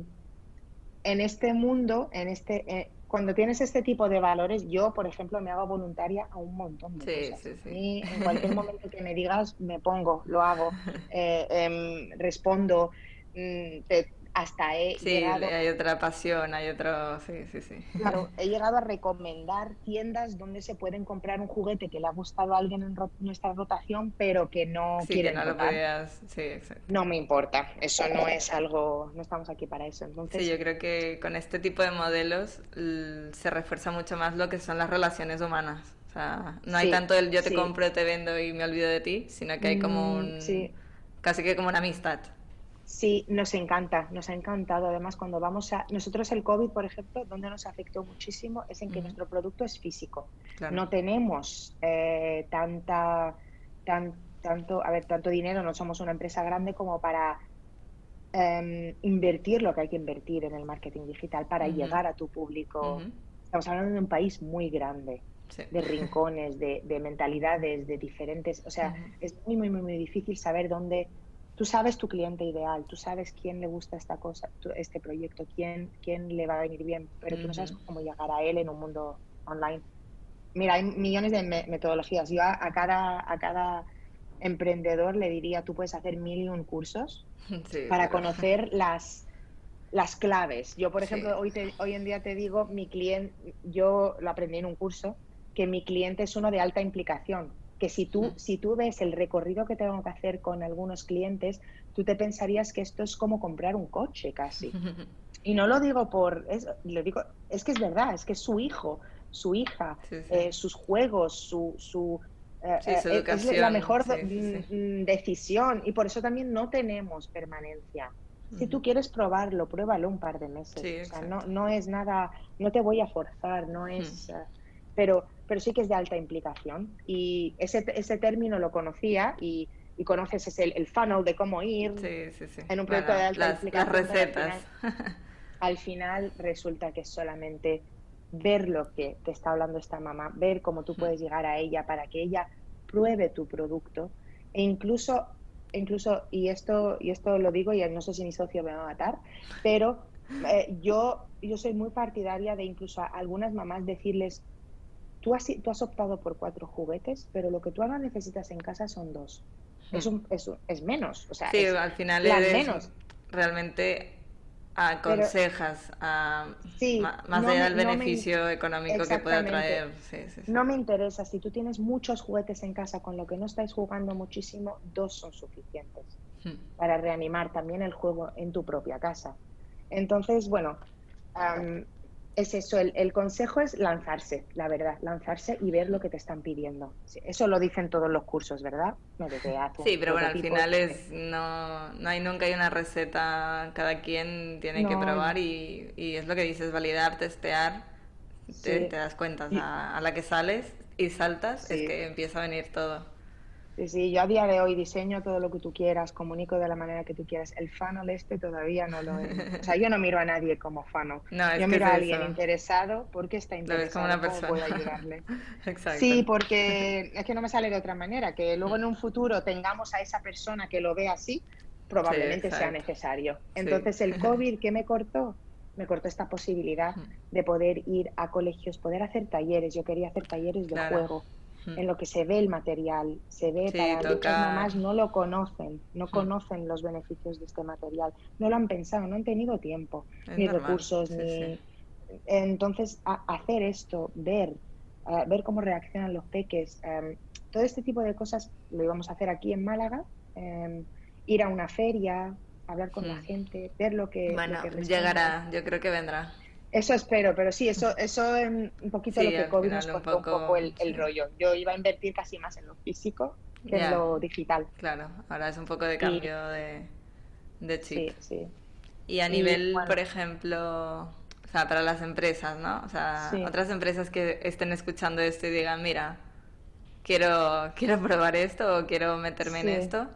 en este mundo, en este, eh, cuando tienes este tipo de valores, yo, por ejemplo, me hago voluntaria a un montón de cosas. Sí, sí. Y en cualquier momento que me digas, me pongo, lo hago, eh, em, respondo, mm, te hasta he sí, llegado... hay otra pasión, hay otro... Sí, sí, sí. Claro, he llegado a recomendar tiendas donde se pueden comprar un juguete que le ha gustado a alguien en nuestra rotación, pero que no sí, quiere que no lo podías... Sí, exacto. No me importa, eso no es algo... No estamos aquí para eso, entonces... Sí, yo creo que con este tipo de modelos se refuerza mucho más lo que son las relaciones humanas. O sea, no hay tanto el yo te compro, te vendo y me olvido de ti, sino que hay como mm, un... Casi que como una amistad. Sí, nos encanta, nos ha encantado. Además, cuando vamos a. Nosotros, el COVID, por ejemplo, donde nos afectó muchísimo es en que nuestro producto es físico. No tenemos eh, tanta. Tan, tanto, a ver, tanto dinero, no somos una empresa grande como para em, invertir lo que hay que invertir en el marketing digital para llegar a tu público. Estamos hablando de un país muy grande. de rincones, de, mentalidades, de diferentes. O sea, es muy, muy, muy, muy difícil saber dónde tú sabes tu cliente ideal, tú sabes quién le gusta esta cosa, este proyecto, quién, quién le va a venir bien, pero tú no sabes cómo llegar a él en un mundo online. Mira, hay millones de metodologías. Yo a, cada, a cada emprendedor le diría, tú puedes hacer mil y un cursos para conocer las, las claves. Yo, por ejemplo, hoy, hoy en día te digo, mi cliente, yo lo aprendí en un curso, que mi cliente es uno de alta implicación que si tú, si tú ves el recorrido que tengo que hacer con algunos clientes, tú te pensarías que esto es como comprar un coche casi. Y no lo digo por, es, lo digo, es que es verdad, es que es su hijo, su hija, eh, sus juegos, su, su eh, eh, es la mejor mm, decisión. Y por eso también no tenemos permanencia. Si tú quieres probarlo, pruébalo un par de meses. o sea, no, no es nada, no te voy a forzar, no es... pero pero sí que es de alta implicación. Y ese, ese término lo conocía y, y conoces ese, el, funnel de cómo ir en un proyecto de alta implicación. Las recetas. Al final, resulta que es solamente ver lo que te está hablando esta mamá, ver cómo tú puedes llegar a ella para que ella pruebe tu producto e incluso incluso y esto y esto lo digo y no sé si mi socio me va a matar pero eh, yo yo soy muy partidaria de incluso a algunas mamás decirles tú has, tú has optado por cuatro juguetes, pero lo que tú ahora necesitas en casa son dos. Es, hmm. un, es, menos. O sea, sí, al final es menos. realmente aconsejas a, más allá del beneficio económico que puede traer. No me interesa, si tú tienes muchos juguetes en casa con lo que no estáis jugando muchísimo, dos son suficientes hmm. para reanimar también el juego en tu propia casa. Entonces, bueno, es eso, el, consejo es lanzarse, la verdad, lanzarse y ver lo que te están pidiendo. Eso lo dicen todos los cursos, ¿verdad? sí, pero bueno, al final es, no, no hay nunca hay una receta, cada quien tiene que probar y, y, es lo que dices, validar, testear, te, das cuenta, a la que sales y saltas es que empieza a venir todo. Sí, sí, yo a día de hoy diseño todo lo que tú quieras, comunico de la manera que tú quieras. El funnel este todavía no lo es. O sea, yo no miro a nadie como funnel. No, yo miro a alguien interesado porque está interesado. Como una persona. ¿Cómo ayudarle? Exacto. Sí, porque es que no me sale de otra manera. Que luego en un futuro tengamos a esa persona que lo ve así, probablemente sea necesario. Entonces, el COVID, ¿qué me cortó? me cortó esta posibilidad de poder ir a colegios, poder hacer talleres. Yo quería hacer talleres de juego en lo que se ve el material, se ve para muchas mamás no lo conocen, no conocen los beneficios de este material, no lo han pensado, no han tenido tiempo, ni recursos, ni entonces hacer esto, ver, ver cómo reaccionan los peques, em, todo este tipo de cosas lo íbamos a hacer aquí en Málaga, em, ir a una feria, hablar con la gente, ver lo que, bueno, llegará, yo creo que vendrá. Eso espero, pero sí, eso, eso es un poquito lo que COVID nos cortó un poco, el, rollo. Yo iba a invertir casi más en lo físico que en lo digital. Claro, ahora es un poco de cambio de, de chip. Sí. Y a nivel, por ejemplo, o sea, para las empresas, ¿no? O sea, otras empresas que estén escuchando esto y digan, mira, quiero, quiero probar esto o quiero meterme en esto.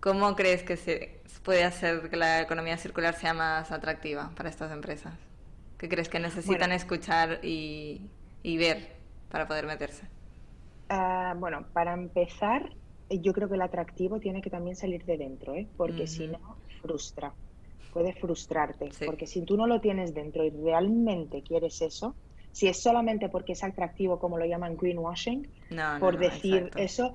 ¿Cómo crees que se puede hacer que la economía circular sea más atractiva para estas empresas? ¿Qué crees que necesitan escuchar y, ver para poder meterse? Ah, bueno, para empezar, yo creo que el atractivo tiene que también salir de dentro, ¿eh? porque si no, frustra. Puede frustrarte, porque si tú no lo tienes dentro y realmente quieres eso, si es solamente porque es atractivo, como lo llaman greenwashing, por decir eso,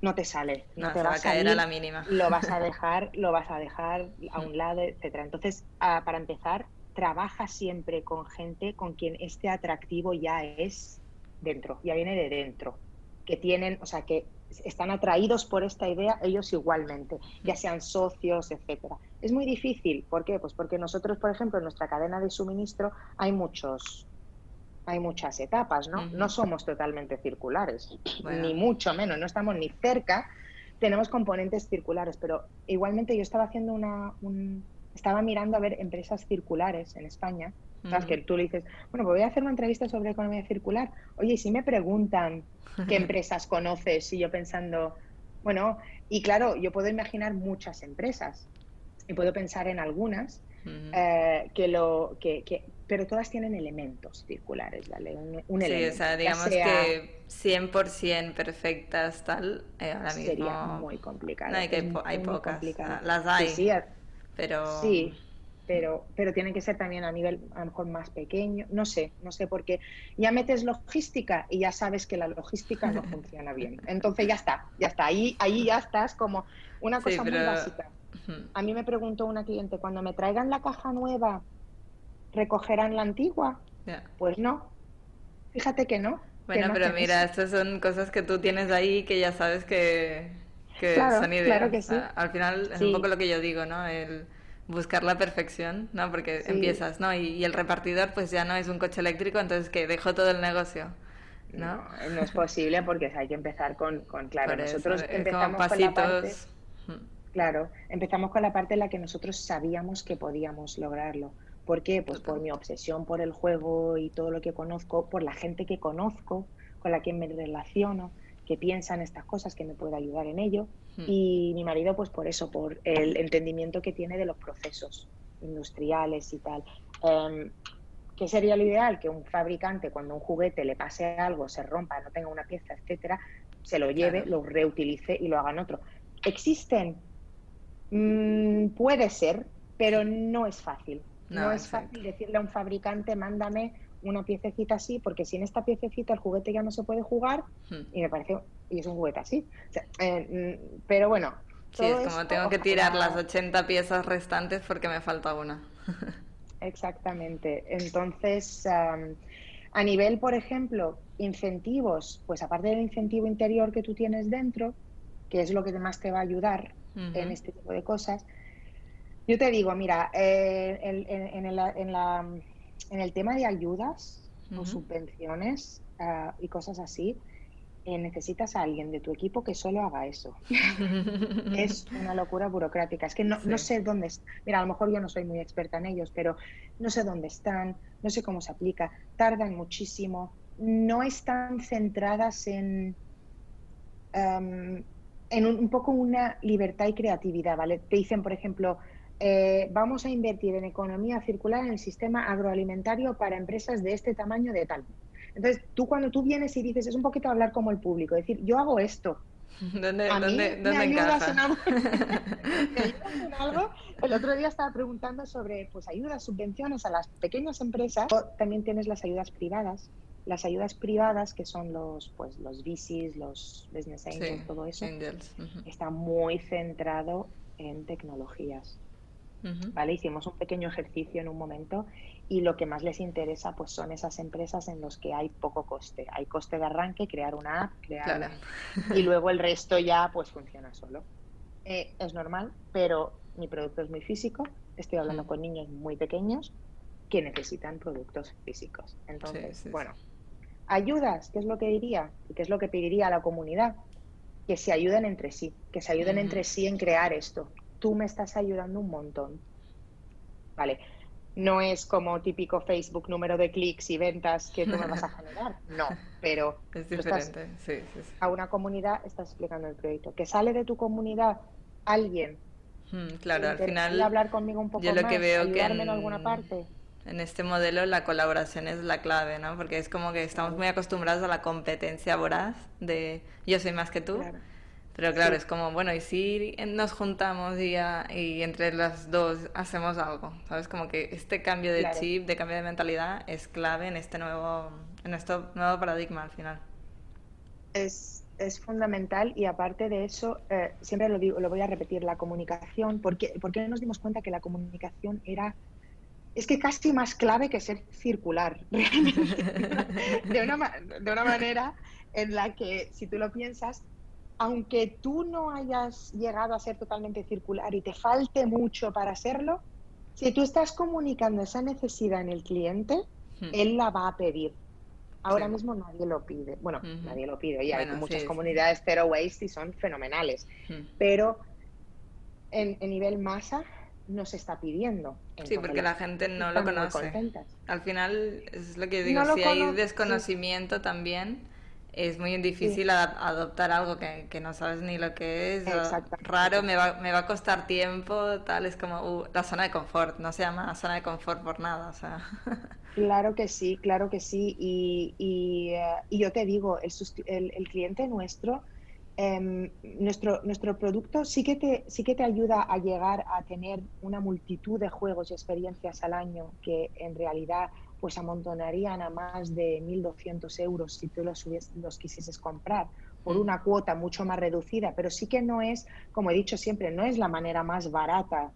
no te sale, no, te va a caer a la mínima. Lo vas a dejar, lo vas a dejar a un lado, etcétera. Entonces, ah, para empezar, trabaja siempre con gente con quien este atractivo ya es dentro, ya viene de dentro, que tienen, o sea, que están atraídos por esta idea ellos igualmente, ya sean socios, etcétera. Es muy difícil, ¿por qué? Pues porque nosotros, por ejemplo, en nuestra cadena de suministro hay muchos hay muchas etapas, ¿no? No somos totalmente circulares, ni mucho menos, no estamos ni cerca. Tenemos componentes circulares, pero igualmente yo estaba haciendo una, estaba mirando a ver empresas circulares en España. ¿Sabes? Que tú le dices, bueno, pues voy a hacer una entrevista sobre economía circular. Oye, y si me preguntan qué empresas conoces, y yo pensando, bueno, y claro, yo puedo imaginar muchas empresas y puedo pensar en algunas eh, que lo que, pero todas tienen elementos circulares, ¿vale? Un, sí, o sea, digamos que 100% perfectas tal, eh, ahora mismo... Sería muy complicado. No, hay, que hay, pocas, las hay, sí, pero... Sí, pero, pero tienen que ser también a nivel a lo mejor más pequeño, no sé, no sé, porque ya metes logística y ya sabes que la logística no funciona bien. Entonces ya está, ya está, ahí, ahí ya estás como una cosa muy básica. A mí me preguntó una cliente, cuando me traigan la caja nueva, ¿recogerán la antigua? Pues no. Fíjate que no. Bueno, pero mira, estas son cosas que tú tienes ahí que ya sabes que, son ideas. Claro que sí. al final es un poco lo que yo digo, ¿no? El buscar la perfección, ¿no? Porque empiezas, ¿no? Y, el repartidor pues ya no es un coche eléctrico, entonces que dejo todo el negocio. ¿no? No, es posible porque hay que empezar con, con claro, nosotros empezamos con la parte, claro, empezamos con la parte en la que nosotros sabíamos que podíamos lograrlo. ¿Por qué? Pues por mi obsesión por el juego y todo lo que conozco, por la gente que conozco, con la que me relaciono, que piensa en estas cosas, que me puede ayudar en ello. Hmm. Y mi marido, pues por eso, por el entendimiento que tiene de los procesos industriales y tal. Eh, ¿Qué sería lo ideal? Que un fabricante, cuando un juguete le pase algo, se rompa, no tenga una pieza, etcétera, se lo lleve, lo reutilice y lo hagan otro. ¿Existen? Mm, puede ser, pero no es fácil. No, es fácil decirle a un fabricante, mándame una piececita así, porque sin esta piececita el juguete ya no se puede jugar, hmm. y me parece, y es un juguete así. Eh, mm, pero bueno. Sí, es como tengo que tirar las 80 piezas restantes porque me falta una. Exactamente. Entonces, a nivel, por ejemplo, incentivos, pues aparte del incentivo interior que tú tienes dentro, que es lo que más te va a ayudar en este tipo de cosas, yo te digo, mira, eh, en, el, tema de ayudas o subvenciones ah, y cosas así, eh, necesitas a alguien de tu equipo que solo haga eso. es una locura burocrática. Es que no, no sé dónde. Mira, a lo mejor yo no soy muy experta en ellos, pero no sé dónde están, no sé cómo se aplica. Tardan muchísimo. No están centradas en. En un, un, poco una libertad y creatividad, ¿vale? Te dicen, por ejemplo, eh, vamos a invertir en economía circular en el sistema agroalimentario para empresas de este tamaño de tal. Entonces, tú cuando tú vienes y dices, es un poquito hablar como el público, decir, yo hago esto. ¿Dónde, ¿dónde, ¿dónde ayudas en algo? en algo? El otro día estaba preguntando sobre pues ayudas, subvenciones a las pequeñas empresas. También tienes las ayudas privadas. Las ayudas privadas, que son los pues los VCs, los business angels, todo eso, está muy centrado en tecnologías. ¿Vale? Hicimos un pequeño ejercicio en un momento y lo que más les interesa pues son esas empresas en los que hay poco coste. Hay coste de arranque, crear una app, crear y luego el resto ya pues funciona solo. Eh, es normal, pero mi producto es muy físico, estoy hablando con niños muy pequeños que necesitan productos físicos. Entonces, bueno, ayudas, ¿qué es lo que diría? ¿Y qué es lo que pediría a la comunidad? Que se ayuden entre sí, que se ayuden entre sí en crear esto, tú me estás ayudando un montón. Vale, no es como típico Facebook número de clics y ventas que tú me vas a generar, no, pero es diferente, sí, sí, a una comunidad estás explicando el proyecto. Que sale de tu comunidad alguien. Hmm, claro, al final. hablar conmigo un poco yo lo que veo que en, alguna parte. En este modelo la colaboración es la clave, ¿no? Porque es como que estamos muy acostumbrados a la competencia voraz de yo soy más que tú. Pero claro, es como, bueno, ¿y si nos juntamos y, y entre las dos hacemos algo? ¿Sabes? Como que este cambio de chip, de cambio de mentalidad es clave en este nuevo, en este nuevo paradigma al final. Es, es fundamental y aparte de eso, eh, siempre lo, digo, lo voy a repetir, la comunicación, porque, porque nos dimos cuenta que la comunicación era, es que casi más clave que ser circular, de, una, de una manera en la que, si tú lo piensas, aunque tú no hayas llegado a ser totalmente circular y te falte mucho para hacerlo, si tú estás comunicando esa necesidad en el cliente, hmm. él la va a pedir. Ahora mismo nadie lo pide. Bueno, nadie lo pide. Y hay muchas comunidades zero waste y son fenomenales. Hmm. Pero en, nivel masa no se está pidiendo. Sí, porque la, gente no lo conoce. Al final es lo que digo, si hay desconocimiento también es muy difícil adoptar algo que, que, no sabes ni lo que es, raro, me va, me va a costar tiempo, tal, es como uh, la zona de confort, no se llama zona de confort por nada, o sea. Claro que sí, claro que sí, y, y, eh, y yo te digo, el, el, el cliente nuestro, eh, nuestro, nuestro producto sí que, te, sí que te ayuda a llegar a tener una multitud de juegos y experiencias al año que en realidad pues amontonarían a más de 1.200 euros si tú los, los quisieses comprar por mm. una cuota mucho más reducida, pero sí que no es, como he dicho siempre, no es la manera más barata.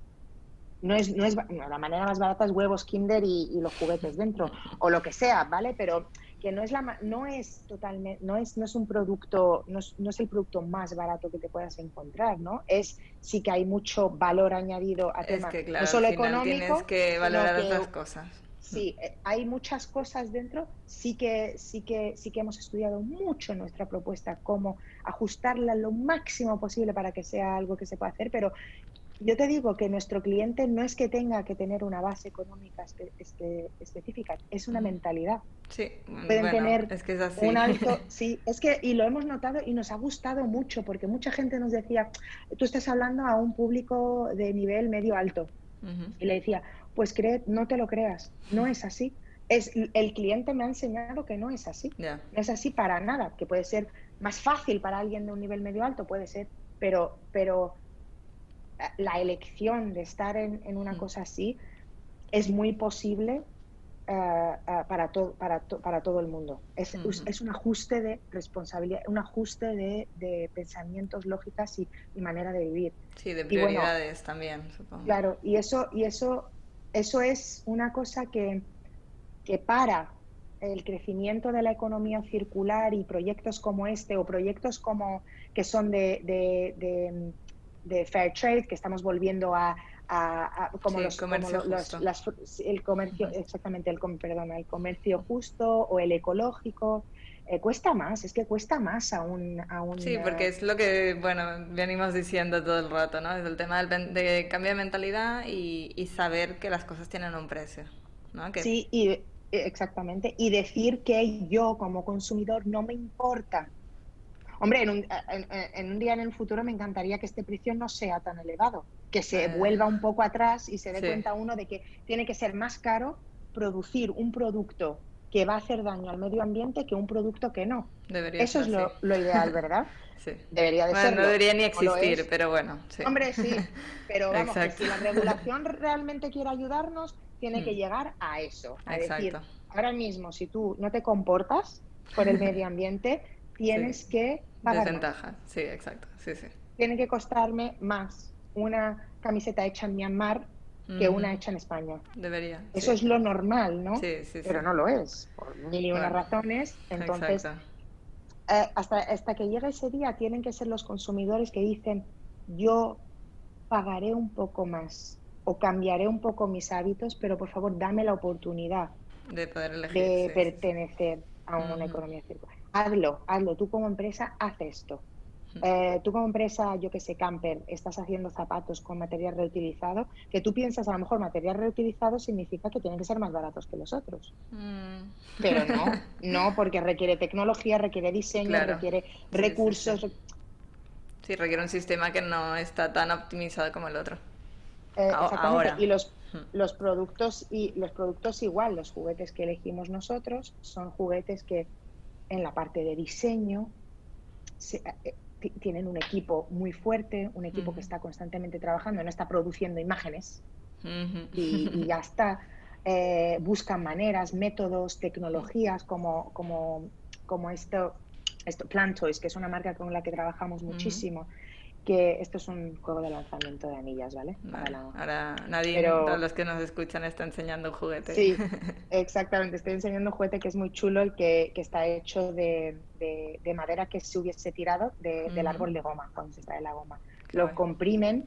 No es, no es la manera más barata es huevos Kinder y, los juguetes dentro, o lo que sea, ¿vale? Pero que no es la no es totalmente no es no es un producto no es, no es, el producto más barato que te puedas encontrar no es sí que hay mucho valor añadido a tema que, no solo económico tienes que valorar otras cosas sí, eh, hay muchas cosas dentro. Sí que, sí, que, sí que hemos estudiado mucho nuestra propuesta, cómo ajustarla lo máximo posible para que sea algo que se pueda hacer, pero yo te digo que nuestro cliente no es que tenga que tener una base económica específica, es una mentalidad. Sí, pueden tener es que es así. un alto, sí, es que y lo hemos notado y nos ha gustado mucho porque mucha gente nos decía, tú estás hablando a un público de nivel medio alto. Y le decía, pues cree, no te lo creas, no es así. Es, el cliente me ha enseñado que no es así. No es así para nada, que puede ser más fácil para alguien de un nivel medio alto, puede ser, pero, pero eh, la elección de estar en, una mm. cosa así es muy posible eh, para, todo para, para todo el mundo. Es, es, un ajuste de responsabilidad, un ajuste de, de pensamientos, lógicas y, manera de vivir. Sí, de prioridades también, supongo. Claro, y eso, y eso eso es una cosa que, que para el crecimiento de la economía circular y proyectos como este o proyectos como que son de, de, fair trade que estamos volviendo a, como los, comercio el comercio exactamente el perdón el comercio justo o el ecológico eh, cuesta más, es que cuesta más a un, a Sí, porque es lo que, bueno, venimos diciendo todo el rato, ¿no? Es el tema del, de cambio de mentalidad y, y, saber que las cosas tienen un precio, ¿no? Que... Sí, y, e, exactamente. Y decir que yo como consumidor no me importa. Hombre, en un, en, un día en el futuro me encantaría que este precio no sea tan elevado, que se eh, vuelva un poco atrás y se dé cuenta uno de que tiene que ser más caro producir un producto que va a hacer daño al medio ambiente que un producto que no. Debería Eso es lo, ideal, ¿verdad? sí. Debería de bueno, No debería ni existir, pero bueno. Sí. Hombre, sí, pero vamos, que si la regulación realmente quiere ayudarnos, tiene que mm. llegar a eso. A decir, ahora mismo, si tú no te comportas por el medio ambiente, tienes que pagar. Desventaja, sí, exacto. Sí, sí. Tiene que costarme más una camiseta hecha en Myanmar que una hecha en España. Debería. Eso es lo normal, ¿no? Sí, sí, Pero no lo es, por mil y unas razones. Entonces, eh, hasta, hasta que llegue ese día, tienen que ser los consumidores que dicen, yo pagaré un poco más o cambiaré un poco mis hábitos, pero por favor, dame la oportunidad de poder elegir, de pertenecer a una economía circular. Hazlo, hazlo. Tú como empresa, haz esto. Eh, tú como empresa, yo que sé, camper, estás haciendo zapatos con material reutilizado, que tú piensas a lo mejor material reutilizado significa que tienen que ser más baratos que los otros. Mm. Pero no, no, porque requiere tecnología, requiere diseño, requiere recursos. Sí, requiere un sistema que no está tan optimizado como el otro. Eh, Ahora. Y los, los productos y los productos igual, los juguetes que elegimos nosotros son juguetes que en la parte de diseño se, eh, tienen un equipo muy fuerte, un equipo que está constantemente trabajando, no está produciendo imágenes. Y, ya está. buscan maneras, métodos, tecnologías como, como, como esto, esto, Plant Toys, que es una marca con la que trabajamos muchísimo, que esto es un juego de lanzamiento de anillas, ¿vale? Ahora nadie, todos los que nos escuchan, está enseñando un juguete. Sí, exactamente. Estoy enseñando un juguete que es muy chulo, el que, que está hecho de, de, madera que se hubiese tirado del árbol de goma, cuando se extrae la goma. lo comprimen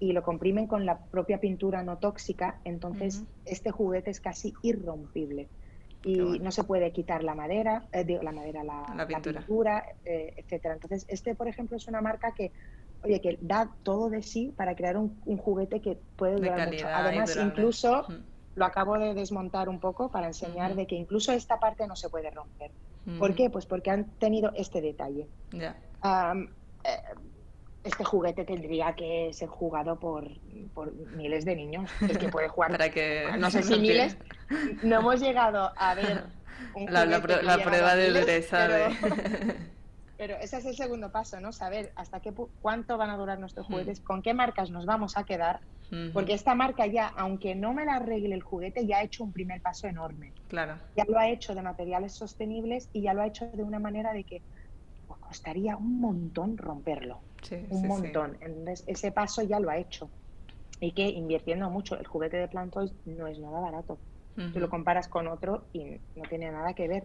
y lo comprimen con la propia pintura no tóxica, entonces este juguete es casi irrompible y no se puede quitar la madera, eh, digo, la madera, la, pintura, eh, etcétera. Entonces, este, por ejemplo, es una marca que, oye, que da todo de sí para crear un, juguete que puede durar mucho. Además, incluso lo acabo de desmontar un poco para enseñar de que incluso esta parte no se puede romper. ¿Por qué? Pues porque han tenido este detalle. Ya este juguete tendría que ser jugado por, por miles de niños. El que puede jugar. Para que no sé si miles. No hemos llegado a ver. la, prueba de dureza pero, ese es el segundo paso, ¿no? Saber hasta qué cuánto van a durar nuestros juguetes, con qué marcas nos vamos a quedar. Porque esta marca ya, aunque no me la arregle el juguete, ya ha hecho un primer paso enorme. Claro. Ya lo ha hecho de materiales sostenibles y ya lo ha hecho de una manera de que pues, costaría un montón romperlo un montón. Entonces, ese paso ya lo ha hecho. Y que invirtiendo mucho, el juguete de Plantoys no es nada barato. Tú lo comparas con otro y no tiene nada que ver.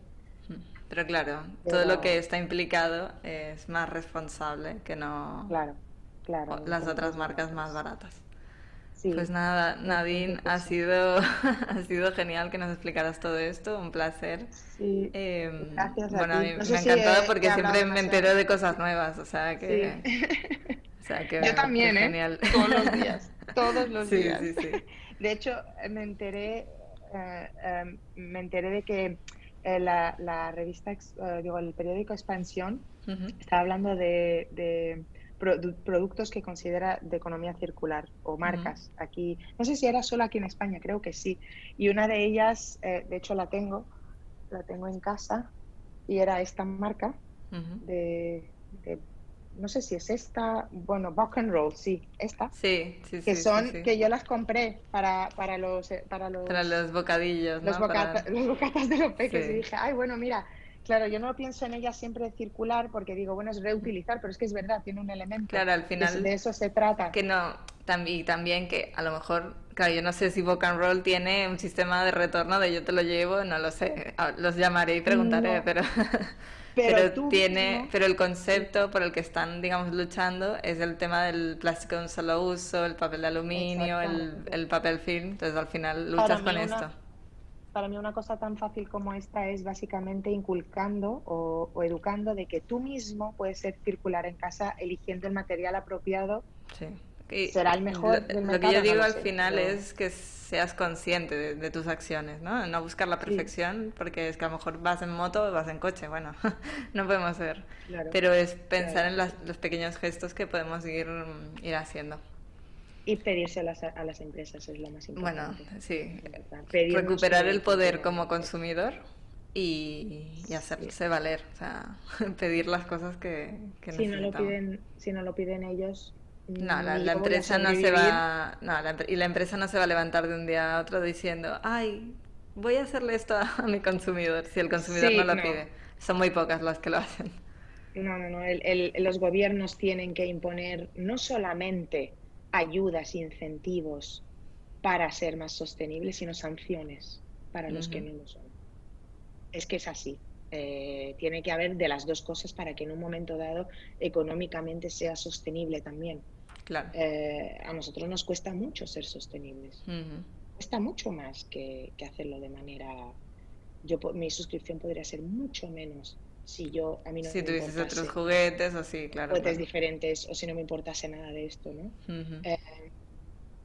Pero claro, todo lo que está implicado es más responsable que no claro, claro, las otras marcas más baratas pues nada, Nadine, ha sido, ha sido genial que nos explicaras todo esto, un placer. Sí, em, gracias. bueno, a mí me ha encantado porque siempre me entero de cosas nuevas, o sea que... O sea que Yo también, ¿eh? Genial. Todos los días, todos los días. Sí, sí. De hecho, me enteré, eh, em, me enteré de que eh, la, la, revista, eh, digo, el periódico Expansión estaba hablando de productos que considera de economía circular o marcas. Aquí, no sé si era solo aquí en España, creo que sí. Y una de ellas, eh, de hecho la tengo, la tengo en casa, y era esta marca de, no sé si es esta, bueno, Buck and Roll, sí, esta. Sí, sí, que son, que yo las compré para, para los, eh, para los, para los bocadillos, los, los bocatas de los peques. Y dije, ay, bueno, mira, Claro, yo no pienso en ella siempre circular porque digo, bueno, es reutilizar, pero es que es verdad, tiene un elemento. Claro, al final. De eso se trata. Que no, también, también que a lo mejor, claro, yo no sé si Boca and Roll tiene un sistema de retorno de yo te lo llevo, no lo sé, los llamaré y preguntaré, pero. Pero, tiene, pero el concepto por el que están, digamos, luchando es el tema del plástico de un solo uso, el papel de aluminio, el, papel film. Entonces, al final luchas con esto para mí una cosa tan fácil como esta es básicamente inculcando o, educando de que tú mismo puedes ser circular en casa eligiendo el material apropiado. Sí. Será el mejor. Lo, que yo digo al final es que seas consciente de, tus acciones, ¿no? No buscar la perfección, porque es que a lo mejor vas en moto o vas en coche, bueno, no podemos ver. Pero es pensar en los pequeños gestos que podemos ir, ir haciendo. Y pedirse a las, a las empresas es lo más importante. Bueno, sí. Recuperar el poder como consumidor y, y hacerse valer. O sea, pedir las cosas que, que si No lo piden, si no lo piden ellos, no, la, empresa no se va. No, y la empresa no se va a levantar de un día a otro diciendo, ay, voy a hacerle esto a, mi consumidor si el consumidor no lo pide. Son muy pocas las que lo hacen. No, no, no. el, los gobiernos tienen que imponer no solamente ayudas, incentivos para ser más sostenibles, sino sanciones para los que no lo son. Es que es así. Eh, tiene que haber de las dos cosas para que en un momento dado económicamente sea sostenible también. Claro. Eh, a nosotros nos cuesta mucho ser sostenibles. Cuesta mucho más que, hacerlo de manera... Yo, mi suscripción podría ser mucho menos si yo a mí no si tuvieses otros juguetes o sí, claro. Juguetes diferentes o si no me importase nada de esto, ¿no? Eh,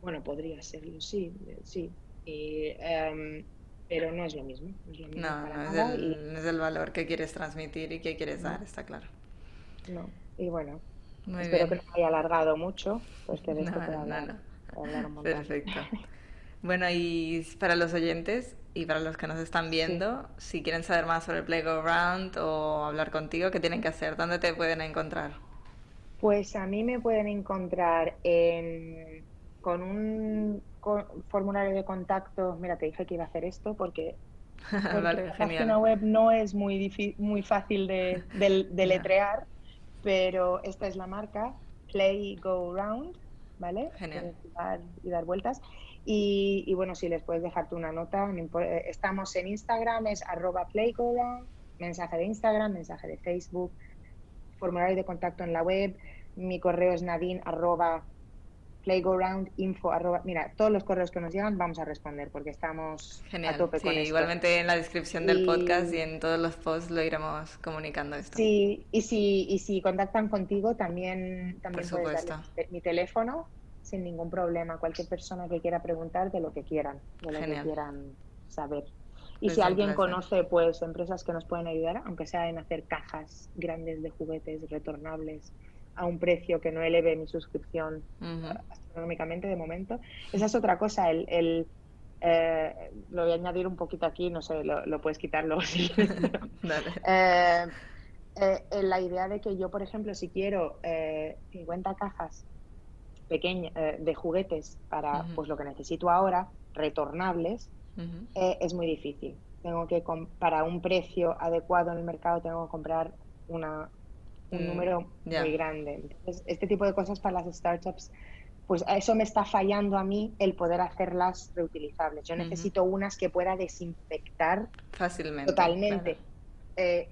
bueno, podría serlo, sí, sí. Em, pero no es lo mismo. No, no, es el, es el, valor que quieres transmitir y que quieres dar, está claro. No, y bueno, espero que no haya alargado mucho, pues que de esto hablar, hablar un montón. Perfecto. Bueno, y para los oyentes y para los que nos están viendo, si quieren saber más sobre Playground o hablar contigo, ¿qué tienen que hacer? ¿Dónde te pueden encontrar? Pues a mí me pueden encontrar con un formulario de contacto. Mira, te dije que iba a hacer esto porque vale, la página web no es muy, muy fácil de, de, letrear, pero esta es la marca, Play Go Round, ¿vale? Genial. y dar vueltas. Y, bueno, si les puedes dejarte una nota, eh, estamos en Instagram, es arroba mensaje de Instagram, mensaje de Facebook, formulario de contacto en la web, mi correo es nadine arroba info arroba, mira, todos los correos que nos llegan vamos a responder porque estamos a tope con esto. Igualmente en la descripción del podcast y en todos los posts lo iremos comunicando esto. Sí, y si, y si contactan contigo también, también puedes darles mi teléfono sin ningún problema. Cualquier persona que quiera preguntar de lo que quieran, de lo que quieran saber. Y si alguien conoce pues empresas que nos pueden ayudar, aunque sea en hacer cajas grandes de juguetes retornables a un precio que no eleve mi suscripción astronómicamente de momento, esa es otra cosa. El, eh, lo voy a añadir un poquito aquí, no sé, lo, puedes quitarlo. Eh, eh, la idea de que yo, por ejemplo, si quiero 50 cajas pequeña, eh, de juguetes para pues lo que necesito ahora, retornables, eh, es muy difícil. Tengo que, para un precio adecuado en el mercado, tengo que comprar una, un mm, número muy grande. Entonces, este tipo de cosas para las startups, pues eso me está fallando a mí el poder hacerlas reutilizables. Yo necesito unas que pueda desinfectar fácilmente. Totalmente. Eh,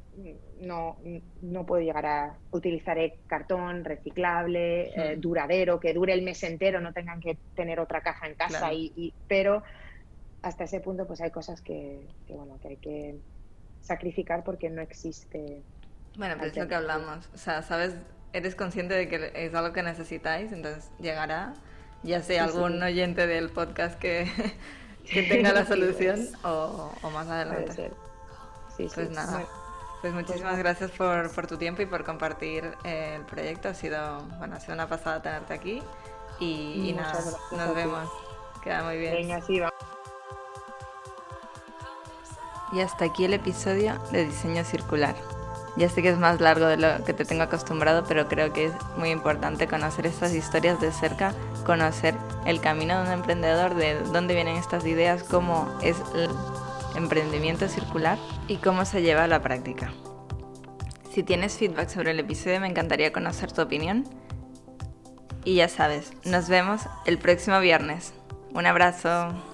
no, no puedo llegar a utilizar cartón reciclable, eh, duradero, que dure el mes entero, no tengan que tener otra caja en casa. Y, pero hasta ese punto pues hay cosas que, bueno, que hay que sacrificar porque no existe. Bueno, pero es lo que hablamos. O sea, sabes, eres consciente de que es algo que necesitáis, entonces llegará, ya sea algún oyente del podcast que, que tenga la solución o, o, más adelante. Sí, pues nada. Pues muchísimas gracias por, por, tu tiempo y por compartir eh, el proyecto. Ha sido, bueno, ha sido una pasada tenerte aquí. Y, nada, nos vemos. Queda muy bien. Venga, sí, Y hasta aquí el episodio de diseño circular. Ya sé que es más largo de lo que te tengo acostumbrado, pero creo que es muy importante conocer estas historias de cerca, conocer el camino de un emprendedor, de dónde vienen estas ideas, cómo es el emprendimiento circular y cómo se lleva a la práctica. Si tienes feedback sobre el episodio me encantaría conocer tu opinión. Y ya sabes, nos vemos el próximo viernes. Un abrazo.